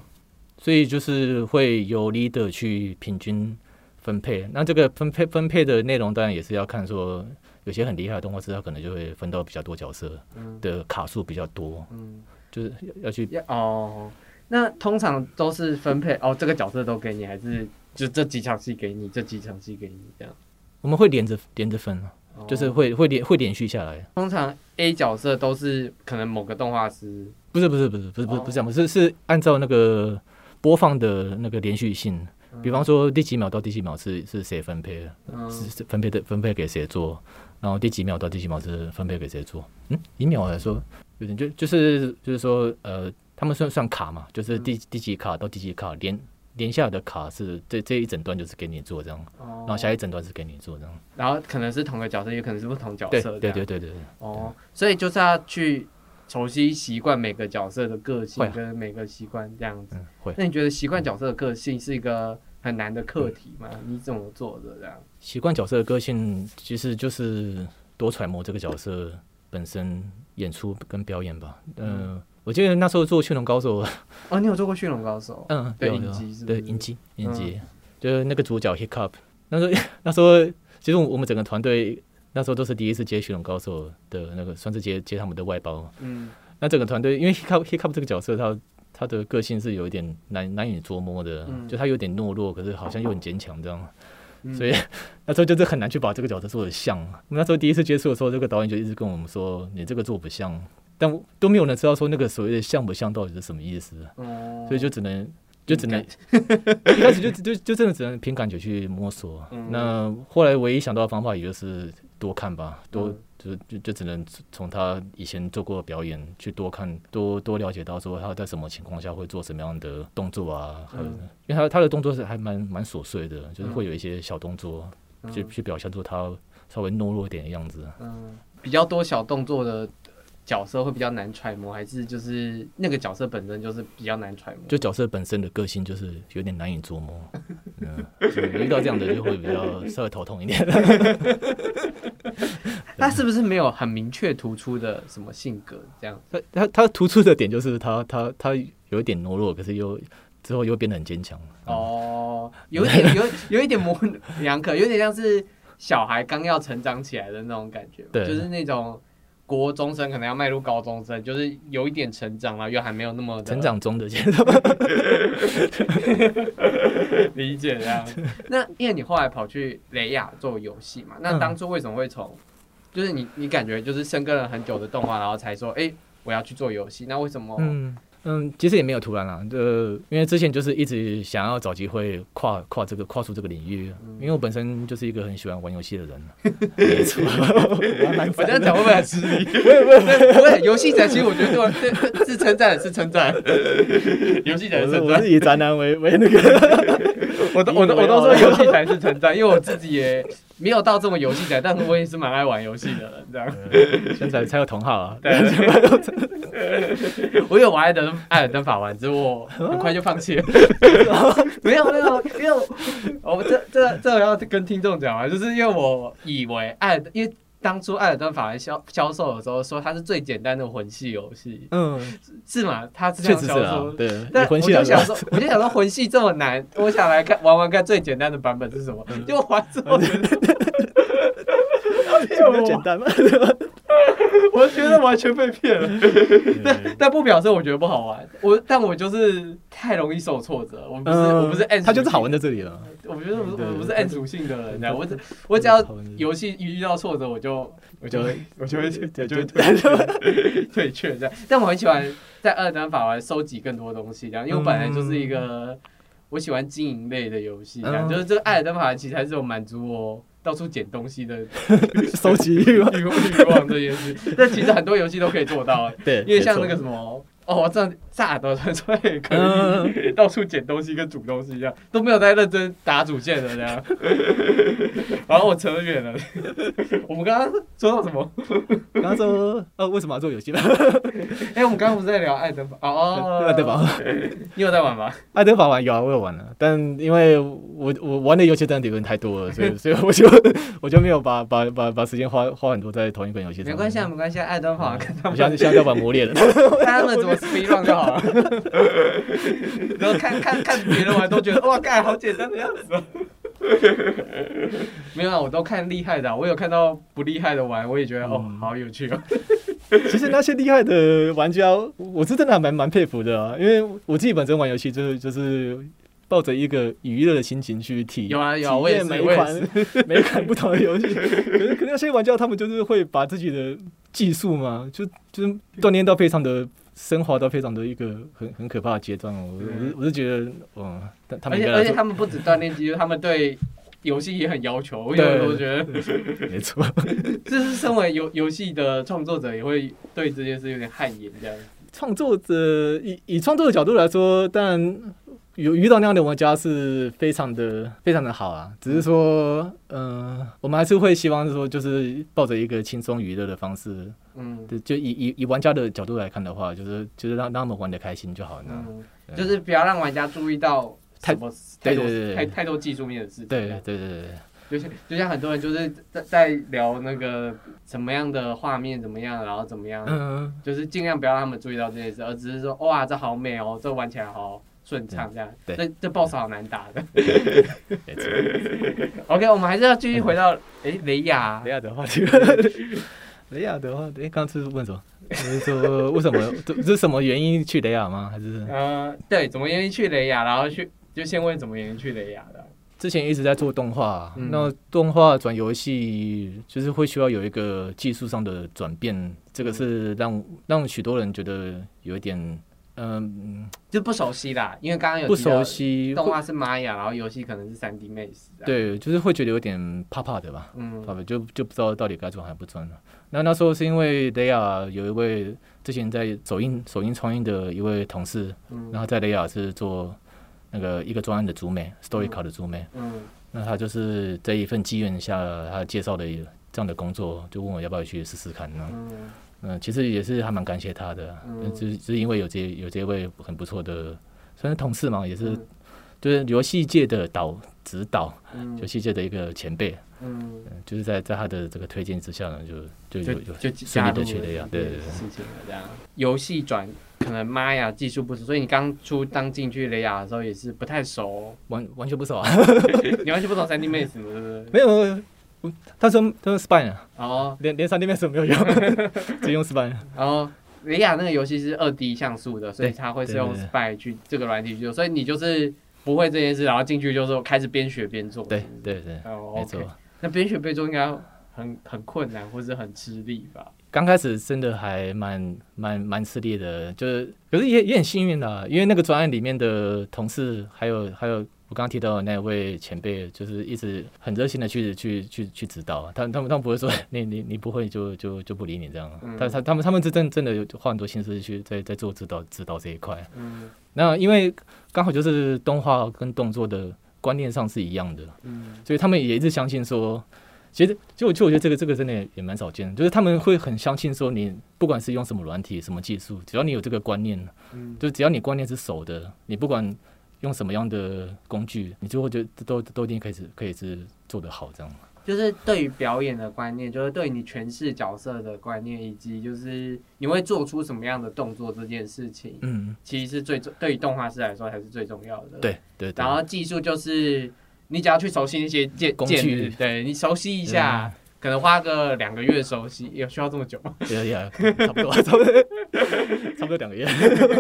Speaker 3: 所以就是会由 leader 去平均分配。那这个分配分配的内容当然也是要看说，有些很厉害的动画师，他可能就会分到比较多角色
Speaker 1: 嗯
Speaker 3: 的卡数比较多，
Speaker 1: 嗯，
Speaker 3: 就是要要去
Speaker 1: 要哦，那通常都是分配哦，这个角色都给你，还是就这几场戏给你，这几场戏给你这样？
Speaker 3: 我们会连着连着分，
Speaker 1: 哦
Speaker 3: 就是会会连会连续下来。
Speaker 1: 通常 A 角色都是可能某个动画师
Speaker 3: 不是不是不是不是不是
Speaker 1: 哦
Speaker 3: 不是这样，是是按照那个播放的那个连续性，比方说第几秒到第几秒是是谁分配的，
Speaker 1: 嗯。
Speaker 3: 是是分配的分配给谁做，然后第几秒到第几秒是分配给谁做。嗯，以秒来说，有点就就是就是说，呃，他们算算卡嘛，就是第第几卡到第几卡连连下来的卡是这这一整段就是给你做这样，然
Speaker 1: 然
Speaker 3: 后下一整段是给你做这样。
Speaker 1: 然后可能是同个角色，也可能是不同角色，
Speaker 3: 对对对对对，
Speaker 1: 哦，所以就是要去熟悉习惯每个角色的个性跟每个习惯这样子。
Speaker 3: 嗯，会
Speaker 1: 那你觉得习惯角色的个性是一个很难的课题吗？你怎么做的这样？
Speaker 3: 习惯角色的个性，其实就是多揣摩这个角色本身演出跟表演吧。嗯、我记得那时候做《驯龙高手》，[laughs]
Speaker 1: 哦，你有做过《驯龙高手》？
Speaker 3: 嗯，
Speaker 1: 对影集是
Speaker 3: 对影集影集，就是那个主角 Hiccup，那时候 [laughs] 那时候其实我们整个团队那时候都是第一次接《徐龙高手》的那个，算是接接他们的外包。
Speaker 1: 嗯
Speaker 3: 那整个团队因为 Hiccup Hiccup 这个角色，他他的个性是有一点难难以捉摸的，
Speaker 1: 嗯
Speaker 3: 就他有点懦弱，可是好像又很坚强这样。
Speaker 1: 嗯
Speaker 3: 所以 [laughs] 那时候就是很难去把这个角色做的像。那时候第一次接触的时候，这个导演就一直跟我们说：“你这个做不像。”但都没有人知道说那个所谓的像不像到底是什么意思，
Speaker 1: 哦
Speaker 3: 所以就只能就只能 [laughs] 一开始就就就真的只能凭感觉去摸索。
Speaker 1: 嗯
Speaker 3: 那后来唯一想到的方法也就是多看吧，多、
Speaker 1: 嗯
Speaker 3: 就就就只能从他以前做过的表演去多看，多多了解到说他在什么情况下会做什么样的动作啊，还有
Speaker 1: 嗯
Speaker 3: 因为他他的动作是还蛮蛮琐碎的，就是会有一些小动作。去
Speaker 1: 嗯
Speaker 3: 去表现出他稍微懦弱一点的样子。
Speaker 1: 嗯，比较多小动作的角色会比较难揣摩，还是就是那个角色本身就是比较难揣摩？
Speaker 3: 就角色本身的个性就是有点难以捉摸，[laughs] 嗯，就遇到这样的就会比较稍微头痛一点。[laughs]
Speaker 1: 他是不是没有很明确突出的什么性格这样？
Speaker 3: 他他他突出的点就是他他他有一点懦弱，可是又之后又变得很坚强。哦，
Speaker 1: 哦，[laughs] 有一点有有一点模棱两可，有点像是小孩刚要成长起来的那种感觉，
Speaker 3: 对
Speaker 1: 就是那种国中生可能要迈入高中生，就是有一点成长了，又还没有那么
Speaker 3: 成长中的阶段。[laughs]
Speaker 1: 理解这样。那因为你后来跑去雷亚做游戏嘛，那
Speaker 3: 嗯
Speaker 1: 当初为什么会从，就是你你感觉就是深耕了很久的动画，然后才说，哎、我要去做游戏？那为什么？
Speaker 3: 嗯嗯，其实也没有突然啦，呃，因为之前就是一直想要找机会跨跨这个跨出这个领域，因为我本身就是一个很喜欢玩游戏的人。[laughs] 没错，我
Speaker 1: 这样讲会不会很吃力？不会不会不会，游戏仔其实我觉得对对是称赞是称赞，[laughs] 游戏仔是称赞
Speaker 3: 我是我是。以宅男为为那个，
Speaker 1: 我都我都我都说游戏仔是称赞，因为我自己也没有到这么游戏仔，但是我也是蛮爱玩游戏的人，这样。[laughs]
Speaker 3: 现在才有同好啊。
Speaker 1: 对，[laughs] 我有玩艾登艾尔登法环，只是我很快就放弃了。没 [laughs] 有没有，因为我我这这这我要跟听众讲啊，就是因为我以为艾尔，因为当初艾尔登法环销销售的时候说它是最简单的魂系游戏，
Speaker 3: 嗯，
Speaker 1: 是吗？它是这样销售，。
Speaker 3: 对，
Speaker 1: 但我就想说，我就想说魂系这么难，[laughs] 我想来看玩玩看最简单的版本是什么。结果玩 [laughs]
Speaker 3: 这么简单吗？[laughs]
Speaker 1: 我觉得完全被骗了。但但不表示我觉得不好玩，我但我就是太容易受挫折，我不是、我不是 N，
Speaker 3: 嗯它就是好玩在这里了。
Speaker 1: 我觉得我
Speaker 3: 对
Speaker 1: 我不是 N 属性的人，这样我只我只要游戏一遇到挫折，我就我就会我就会我就会
Speaker 3: 就
Speaker 1: 退却退却这样。但我很喜欢在二等法玩收集更多东西，这样，因为我本来就是一个我喜欢经营类的游戏，这样，
Speaker 3: 嗯
Speaker 1: 就是这个艾尔登法环其实还是有满足我到处捡东西的 [laughs]
Speaker 3: 收集欲望。
Speaker 1: 欲 [laughs] 欲望这件事。但其实很多游戏都可以做到，
Speaker 3: 对，
Speaker 1: 因为像那个什么。哦，这样萨尔德传说也可
Speaker 3: 嗯
Speaker 1: 以 [laughs] 到处捡东西跟煮东西，一样都没有在认真打主线的这样。[laughs] 然后我扯远了，[laughs] 我们刚刚说到什么？
Speaker 3: 刚刚说，呃，为什么要做游戏呢？
Speaker 1: 哎、我们刚刚不是在聊爱登法？哦哦，
Speaker 3: 爱登法，
Speaker 1: 你有在玩吗？
Speaker 3: 爱登法玩有啊，我有玩了，但因为我我玩的游戏真的有点太多了，所以所以我就我就没有把把把把时间花花很多在同一款游戏上。
Speaker 1: 没关系啊，没关系啊，爱登法跟他们
Speaker 3: 我现在现玩魔猎了。
Speaker 1: 看他们怎么 speed run 就好了。然后看看看别人玩都觉得哇，盖好简单的样子、哦。没有啊，我都看厉害的啊、我有看到不厉害的玩，我也觉得、哦，
Speaker 3: 嗯
Speaker 1: 好有趣哦。
Speaker 3: 其实那些厉害的玩家，我是真的还蛮蛮佩服的啊，因为我自己本身玩游戏就是就是抱着一个娱乐的心情去体
Speaker 1: 有啊有我也
Speaker 3: 验每一
Speaker 1: 是我也
Speaker 3: 款每一款不同的游戏。[laughs] 可是可是那些玩家他们就是会把自己的技术嘛，就就是锻炼到非常的升华到非常的一个很很可怕的阶段哦。我我是我是觉得，嗯，他们
Speaker 1: 而且而且他们不止锻炼肌肉，他们对游戏也很要求。我有
Speaker 3: 对
Speaker 1: 时候觉得，
Speaker 3: 没错，[laughs]
Speaker 1: 就是身为游游戏的创作者，也会对这件事有点汗颜这样。
Speaker 3: 创作者以以创作的角度来说，当然有遇到那样的玩家是非常的非常的好啊。只是说，嗯、我们还是会希望说，就是抱着一个轻松娱乐的方式，
Speaker 1: 嗯
Speaker 3: 就就以以以玩家的角度来看的话，就是就是让让他们玩的开心就好了。
Speaker 1: 就是不要让玩家注意到
Speaker 3: 太
Speaker 1: 什么太多
Speaker 3: 对对对
Speaker 1: 太太多技术面的事情。
Speaker 3: 对对对对对，
Speaker 1: 就像就像很多人就是在在聊那个什么样的画面怎么样，然后怎么样，
Speaker 3: 嗯，
Speaker 1: 就是尽量不要让他们注意到这件事，而只是说哇这好美哦，这玩起来好顺畅这样。
Speaker 3: 对
Speaker 1: 这这 BOSS 好难打的。[laughs] OK，我们还是要继续回到诶雷亚
Speaker 3: 雷亚的话，[laughs] 雷亚的话，哎，刚刚是问什么？就是说为什么这这是什么原因去雷亚吗？还是
Speaker 1: 呃，对，怎么原因去雷亚，然后去就先问怎么原因去雷亚的。
Speaker 3: 之前一直在做动画，
Speaker 1: 嗯
Speaker 3: 那动画转游戏就是会需要有一个技术上的转变，这个是让让许多人觉得有一点嗯
Speaker 1: 就不熟悉啦，因为刚刚有
Speaker 3: 不熟悉，
Speaker 1: 动画是玛雅，然后游戏可能是三 D Max。，
Speaker 3: 对，就是会觉得有点怕怕的吧。
Speaker 1: 嗯
Speaker 3: 怕怕就就不知道到底该转还不转了。那那时候是因为雷亚有一位之前在首映首映创映的一位同事，
Speaker 1: 嗯。
Speaker 3: 然后在雷亚是做那个一个专案的主美，Story 卡的主美。
Speaker 1: 嗯。
Speaker 3: 那他就是在一份机缘下，他介绍的这样的工作，就问我要不要去试试看呢？
Speaker 1: 嗯。
Speaker 3: 嗯，其实也是还蛮感谢他的，
Speaker 1: 嗯。
Speaker 3: 只只是因为有这有这位很不错的，算是同事嘛，也是
Speaker 1: 嗯。
Speaker 3: 就是游戏界的导指导，
Speaker 1: 嗯
Speaker 3: 游戏界的一个前辈，
Speaker 1: 嗯，
Speaker 3: 嗯，就是在在他的这个推荐之下呢，就就
Speaker 1: 就就
Speaker 3: 顺利的去雷亚，对对对。
Speaker 1: 事情了这样。游戏转可能玛雅技术不熟，所以你刚出刚进去雷亚的时候也是不太熟，
Speaker 3: 完完全不熟啊，[laughs]
Speaker 1: 你完全不懂三 D 不对？
Speaker 3: 没有，他说他说 Spine 啊，
Speaker 1: 哦，
Speaker 3: 连连三 D Max 都没有用，[laughs] 只用 Spine。
Speaker 1: 然后雷亚那个游戏是二 D 像素的，所以
Speaker 3: 对
Speaker 1: 它会是用
Speaker 3: 对对
Speaker 1: Spy 去这个软体去做，所以你就是不会这件事，然后进去就是开始边学边做。
Speaker 3: 对对对，
Speaker 1: 哦
Speaker 3: 没错。。
Speaker 1: 那边学边做应该很很困难，或是很吃力吧？
Speaker 3: 刚开始真的还蛮蛮蛮吃力的，就是可是也也很幸运啦，因为那个专案里面的同事，还有还有我刚刚提到的那位前辈，就是一直很热心的去去去去指导，他们他们他们不会说你你你不会就就就不理你这样，
Speaker 1: 嗯
Speaker 3: 他他他们他们是真真的有花很多心思去在在做指导指导这一块。
Speaker 1: 嗯
Speaker 3: 那因为刚好就是动画跟动作的观念上是一样的，
Speaker 1: 嗯。
Speaker 3: 所以他们也一直相信说，其实就就我觉得这个这个真的也也蛮少见的，就是他们会很相信说，你不管是用什么软体、什么技术，只要你有这个观念，
Speaker 1: 嗯，
Speaker 3: 就只要你观念是熟的，你不管用什么样的工具，你就会觉得都都一定可以是可以是做得好这样。
Speaker 1: 就是对于表演的观念，就是对你诠释角色的观念，以及就是你会做出什么样的动作这件事情，
Speaker 3: 嗯，
Speaker 1: 其实是最重对于动画师来说还是最重要的。。
Speaker 3: 对对对。
Speaker 1: 然后技术就是你只要去熟悉那些键
Speaker 3: 工具，
Speaker 1: 对你熟悉一下，可能花个两个月熟悉，有需要这么久吗？[laughs]
Speaker 3: 对呀，差不多 [laughs] 差不多差不多两个月。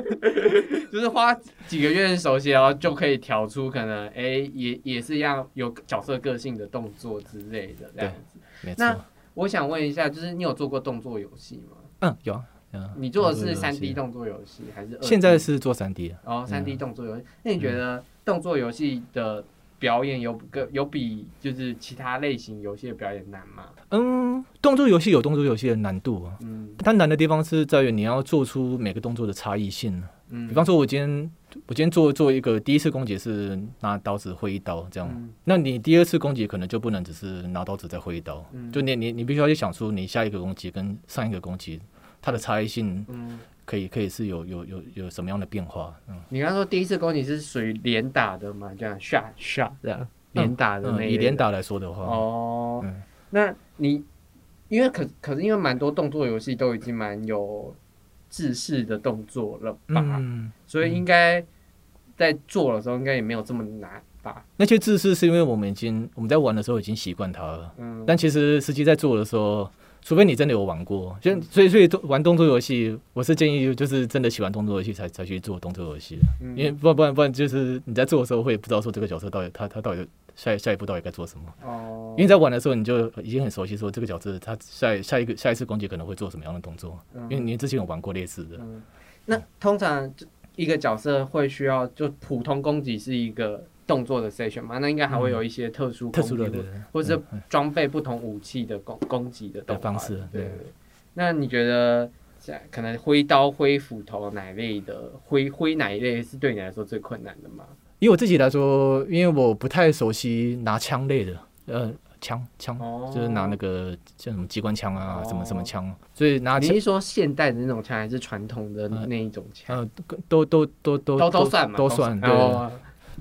Speaker 3: [laughs]
Speaker 1: 就是花几个月熟悉，然后就可以调出可能哎、也也是要有角色个性的动作之类的这样子。
Speaker 3: 没
Speaker 1: 那。我想问一下，就是你有做过动作游戏吗？
Speaker 3: 嗯，有啊。嗯
Speaker 1: 你做的是三 D 动作游戏还是 2D？
Speaker 3: 现在是做三 D 的。
Speaker 1: 哦，三 D
Speaker 3: 嗯
Speaker 1: 动作游戏。那你觉得动作游戏的表演有个有比就是其他类型游戏的表演难吗？
Speaker 3: 嗯，动作游戏有动作游戏的难度啊。
Speaker 1: 嗯
Speaker 3: 它难的地方是在于你要做出每个动作的差异性。
Speaker 1: 嗯，
Speaker 3: 比方说，我今天我今天做做一个第一次攻击是拿刀子挥一刀这样，
Speaker 1: 嗯
Speaker 3: 那你第二次攻击可能就不能只是拿刀子再挥一刀，
Speaker 1: 嗯
Speaker 3: 就你你你必须要去想出你下一个攻击跟上一个攻击它的差异性
Speaker 1: 嗯，
Speaker 3: 可以可以是有有有有什么样的变化？嗯，
Speaker 1: 你刚刚说第一次攻击是属于连打的嘛？这样 shot shot 这样连打的
Speaker 3: 以连打来说的话，
Speaker 1: 哦，
Speaker 3: 嗯
Speaker 1: 那你因为可可是因为蛮多动作游戏都已经蛮有制式的动作了吧，
Speaker 3: 嗯，
Speaker 1: 所以应该在做的时候应该也没有这么难吧？
Speaker 3: 那些姿势是因为我们已经我们在玩的时候已经习惯它了。
Speaker 1: 嗯，
Speaker 3: 但其实实际在做的时候，除非你真的有玩过，就所以所以玩动作游戏，我是建议就是真的喜欢动作游戏才才去做动作游戏，
Speaker 1: 嗯。
Speaker 3: 因为不然不然不然就是你在做的时候会不知道说这个角色到底他他到底下下一步到底该做什么，
Speaker 1: 哦，
Speaker 3: 因为在玩的时候你就已经很熟悉说这个角色他下下一个下一次攻击可能会做什么样的动作，
Speaker 1: 嗯。
Speaker 3: 因为你之前有玩过类似的，
Speaker 1: 嗯，那通常一个角色会需要就普通攻击是一个动作的 section 嘛？那应该还会有一些特殊
Speaker 3: 特殊的对
Speaker 1: 或或者装备不同武器的攻攻击的动
Speaker 3: 方式
Speaker 1: 对
Speaker 3: 对。
Speaker 1: 那你觉得像可能挥刀、挥斧头哪一类的挥挥哪一类是对你来说最困难的吗？
Speaker 3: 以我自己来说，因为我不太熟悉拿枪类的，呃，枪枪
Speaker 1: 哦
Speaker 3: 就是拿那个像什么机关枪啊，
Speaker 1: 哦
Speaker 3: 什么什么枪，所以拿枪
Speaker 1: 你是说现代的那种枪，还是传统的
Speaker 3: 呃
Speaker 1: 那一种枪？
Speaker 3: 呃都都都都
Speaker 1: 都都算嘛，
Speaker 3: 都算。对，
Speaker 1: 哦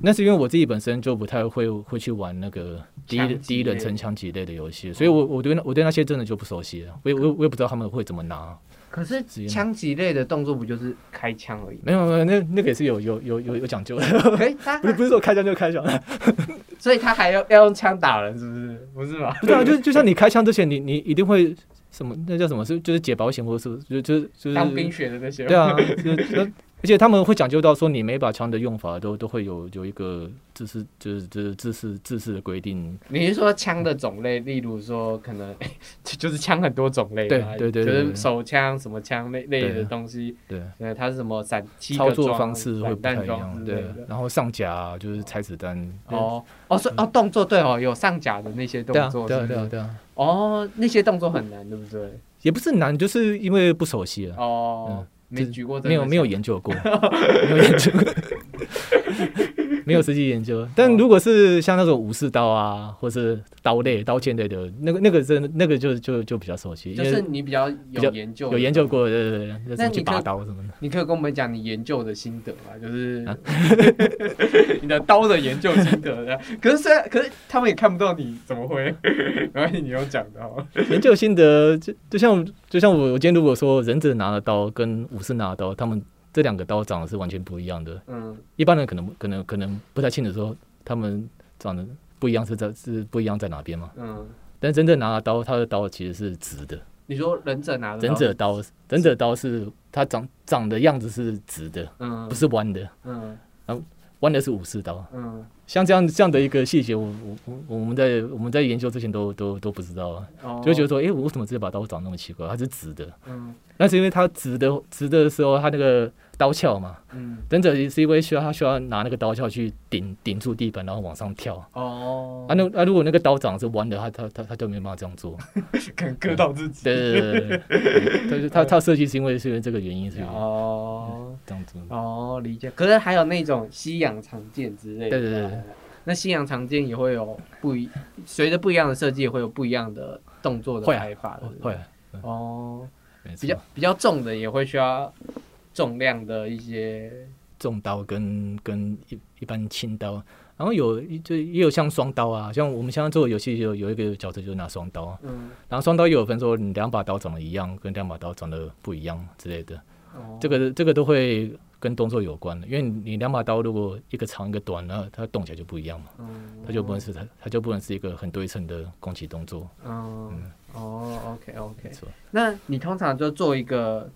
Speaker 3: 那是因为我自己本身就不太会会去玩那个第一第一人称枪击类的游戏，所以我我对那我对那些真的就不熟悉了，我也我也我也不知道他们会怎么拿。
Speaker 1: 可是枪击类的动作不就是开枪而已？
Speaker 3: 没有没有，那那个也是有有有有有讲究的，[laughs] 不是不是说开枪就开枪，[laughs]
Speaker 1: 所以他还要要用枪打人，是不是？不是吧？
Speaker 3: 不是啊，就就像你开枪之前，你你一定会什么那叫什么是就是解保险或者是就就就是
Speaker 1: 当兵学的那些，
Speaker 3: 对啊，就 [laughs] 就而且他们会讲究到说，你每把枪的用法都都会有有一个自式，就是就是自式自式的规定。
Speaker 1: 你是说枪的种类，例如说可能 [laughs] 就就是枪很多种类嘛，
Speaker 3: 对对对对
Speaker 1: 就是手枪什么枪类类的东西，
Speaker 3: 对，
Speaker 1: 对，它是什么散七个
Speaker 3: 操作
Speaker 1: 装
Speaker 3: 方式会不太一样，对。然后上甲啊就是拆子弹，
Speaker 1: 哦哦，所以哦动作对哦，有上甲的那些动作，
Speaker 3: 对对啊对啊，
Speaker 1: 哦，那些动作很难，对不对？
Speaker 3: 也不是难，就是因为不熟悉啊，
Speaker 1: 哦，没举过
Speaker 3: 没有 [laughs] 没有研究过，没有研究过。没有实际研究，[laughs] 但如果是像那种武士刀啊，或是刀类、刀剑类的，那个那个真的那个就就就比较熟悉，
Speaker 1: 就是你比较
Speaker 3: 较
Speaker 1: 有研究，
Speaker 3: 有研究。过，对对对，那去拔刀什么的。
Speaker 1: 你可以跟我们讲你研究的心得吗？[laughs] 就是
Speaker 3: 啊 [laughs]
Speaker 1: 你的刀的研究心得的。可是虽然，可是他们也看不到你怎么会，然后你有讲的哦。
Speaker 3: 研究心得，就就像就像我我今天如果说忍者拿了刀跟武士拿了刀，他们这两个刀长得是完全不一样的。
Speaker 1: 嗯，
Speaker 3: 一般人可能可能可能不太清楚说他们长得不一样是在是不一样在哪边嘛。
Speaker 1: 嗯，
Speaker 3: 但真正拿的刀，他的刀其实是直的。
Speaker 1: 你说忍者拿
Speaker 3: 忍者刀，忍者刀是它长长的样子是直的，
Speaker 1: 嗯
Speaker 3: 不是弯的，
Speaker 1: 嗯
Speaker 3: 弯的是武士刀。
Speaker 1: 嗯
Speaker 3: 像这样这样的一个细节，我我我我们在我们在研究之前都都都不知道啊，
Speaker 1: 哦
Speaker 3: 就觉得说，哎，我为什么这把刀长那么奇怪？它是直的。
Speaker 1: 嗯
Speaker 3: 那是因为它直的直的时候，它那个刀鞘嘛，
Speaker 1: 嗯
Speaker 3: 忍者是因为需要他需要拿那个刀鞘去顶顶住地板，然后往上跳。
Speaker 1: 哦
Speaker 3: 啊，那啊，如果那个刀长是弯的，他他他他就没办法这样做。[laughs]
Speaker 1: 可能割到自己。
Speaker 3: 对对对对 [laughs] 他他设计是因为是因为这个原因，是
Speaker 1: 哦
Speaker 3: 这样子。
Speaker 1: 哦，理解。可是还有那种西洋长剑之类的，
Speaker 3: 对对对
Speaker 1: 那西洋长剑也会有不一，随着不一样的设计，也会有不一样的动作的拍法的。
Speaker 3: 会
Speaker 1: 哦，比较比较重的也会需要重量的一些
Speaker 3: 重刀跟跟一一般轻刀，然后有就也有像双刀啊，像我们现在做的游戏就有一个角色就是拿双刀，
Speaker 1: 嗯，
Speaker 3: 然后双刀也有分说你两把刀长得一样，跟两把刀长得不一样之类的，
Speaker 1: 哦。
Speaker 3: 这个这个都会跟动作有关的，因为你两把刀如果一个长一个短，那它动起来就不一样嘛，
Speaker 1: 嗯。
Speaker 3: 它就不能是它它就不能是一个很对称的攻击动作，
Speaker 1: 嗯。哦，OK OK。
Speaker 3: 错。
Speaker 1: 那你通常就做一个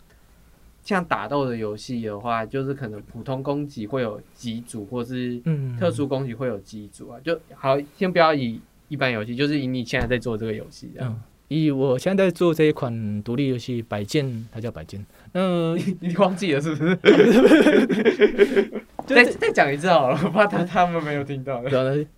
Speaker 1: 像打斗的游戏的话，就是可能普通攻击会有几组，或是
Speaker 3: 嗯
Speaker 1: 特殊攻击会有几组啊？就好，先不要以一般游戏，就是以你现在在做这个游戏这样。
Speaker 3: 嗯，以我现在在做这一款独立游戏《百剑》，它叫《百剑》。那
Speaker 1: 你忘记了是不是？[laughs] 再再讲一次好了，我怕他他们没有听到
Speaker 3: 啊，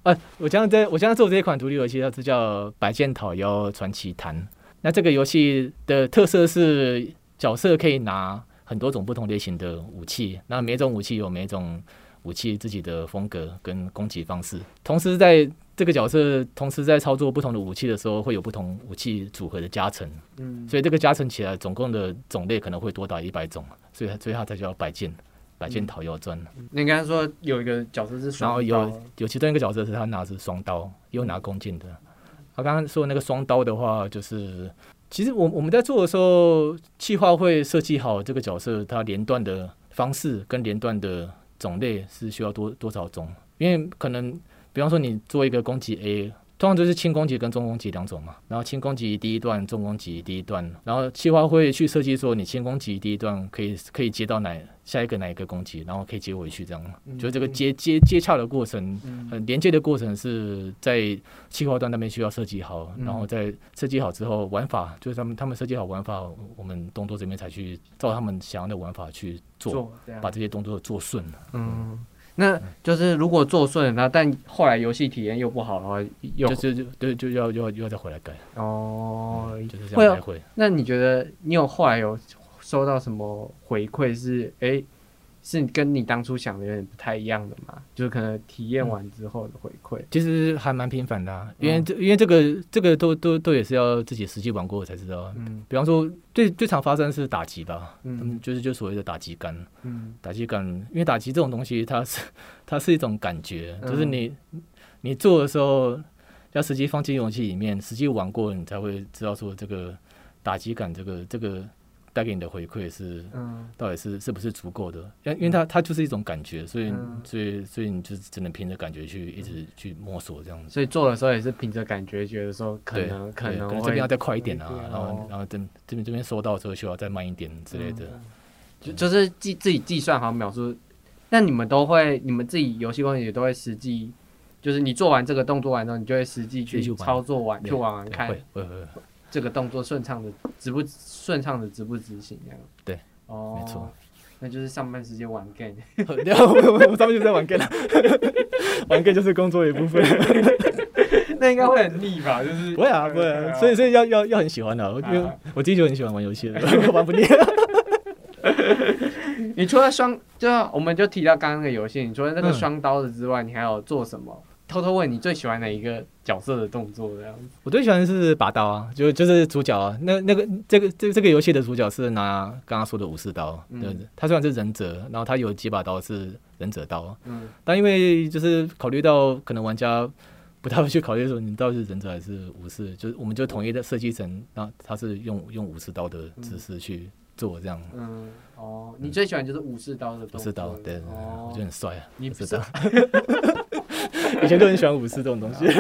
Speaker 3: 啊，我现在在我现在做这一款独立游戏，它是叫《百剑讨妖传奇谈》。那这个游戏的特色是角色可以拿很多种不同类型的武器，那每种武器有每种武器自己的风格跟攻击方式。同时，在这个角色同时在操作不同的武器的时候，会有不同武器组合的加成，
Speaker 1: 嗯，
Speaker 3: 所以这个加成起来，总共的种类可能会多达一百种，所以它所以它才叫百剑。百剑讨妖传，
Speaker 1: 你刚才说有一个角色是
Speaker 3: 然
Speaker 1: 双刀，
Speaker 3: 后有有其中一个角色是他拿着双刀，又拿弓箭的。他刚刚说的那个双刀的话，就是其实我我们在做的时候，企划会设计好这个角色它连段的方式跟连段的种类是需要多多少种，因为可能比方说你做一个攻击 A，通常就是轻攻击跟重攻击两种嘛。然后轻攻击第一段，重攻击第一段，然后企划会去设计说，你轻攻击第一段可以可以接到哪下一个哪一个攻击，然后可以接回去这样。就是这个接接接洽的过程，呃，连接的过程是在企划端那边需要设计好，然后在设计好之后，玩法就是他们他们设计好玩法，我们动作这边才去照他们想要的玩法去做，把这些动作做顺了。
Speaker 1: 嗯。那就是如果做顺了，但后来游戏体验又不好的话，又
Speaker 3: 就就对就要又要又要再回来改
Speaker 1: 哦，
Speaker 3: 就是这样来回。
Speaker 1: 那你觉得你有后来有收到什么回馈？是哎。是跟你当初想的有点不太一样的嘛？就是可能体验完之后的回馈，
Speaker 3: 其实还蛮频繁的，啊因为这因为这个这个都都都也是要自己实际玩过才知道。嗯，比方说最最常发生是打击吧，嗯，就是就所谓的打击感，嗯，打击感，因为打击这种东西，它是 [laughs] 它是一种感觉，就是你你做的时候要实际放进游戏里面，实际玩过，你才会知道说这个打击感，这个这个。带给你的回馈是，到底是是不是足够的？因因为它它就是一种感觉，所以所以所以你就只能凭着感觉去一直去摸索这样子。
Speaker 1: 所以做的时候也是凭着感觉，觉得说可能可能
Speaker 3: 这边要再快一点啊，然后然后这这边这边收到之后需要再慢一点之类的，
Speaker 1: 就就是计自己计算好秒数。那你们都会，你们自己游戏公司也都会实际，就是你做完这个动作完之后，你就会实际去操作完，去玩玩看。
Speaker 3: 会会会。
Speaker 1: 这个动作顺畅的，执不顺畅的执不执行这样？
Speaker 3: 对，哦，没错，
Speaker 1: 那就是上班时间玩 game，[laughs]
Speaker 3: 我上班就在玩 game，[laughs] 玩 game 就是工作一部分，[laughs]
Speaker 1: 那应该会很腻吧？就是
Speaker 3: 不会啊，不会啊，所以所以要要要很喜欢的，因为我自己就很喜欢玩游戏的，玩不腻。
Speaker 1: 你除了双，就我们就提到刚刚那个游戏，你除了那个双刀的之外，你还有做什么？偷偷问你最喜欢哪一个角色的动作？这样子，
Speaker 3: 我最喜欢的是拔刀啊，就就是主角啊。那那个这个这这个游戏的主角是拿刚刚说的武士刀，对，他虽然是忍者，然后他有几把刀是忍者刀，嗯，但因为就是考虑到可能玩家不太会去考虑说你到底是忍者还是武士，就是我们就统一的设计成，那他是用用武士刀的姿势去做这样。嗯，
Speaker 1: 哦，你最喜欢就是武士刀的
Speaker 3: 武士刀，对，我觉得很帅啊，
Speaker 1: 你
Speaker 3: 不知道。[laughs] 以前都很喜欢武士这种东西。[laughs]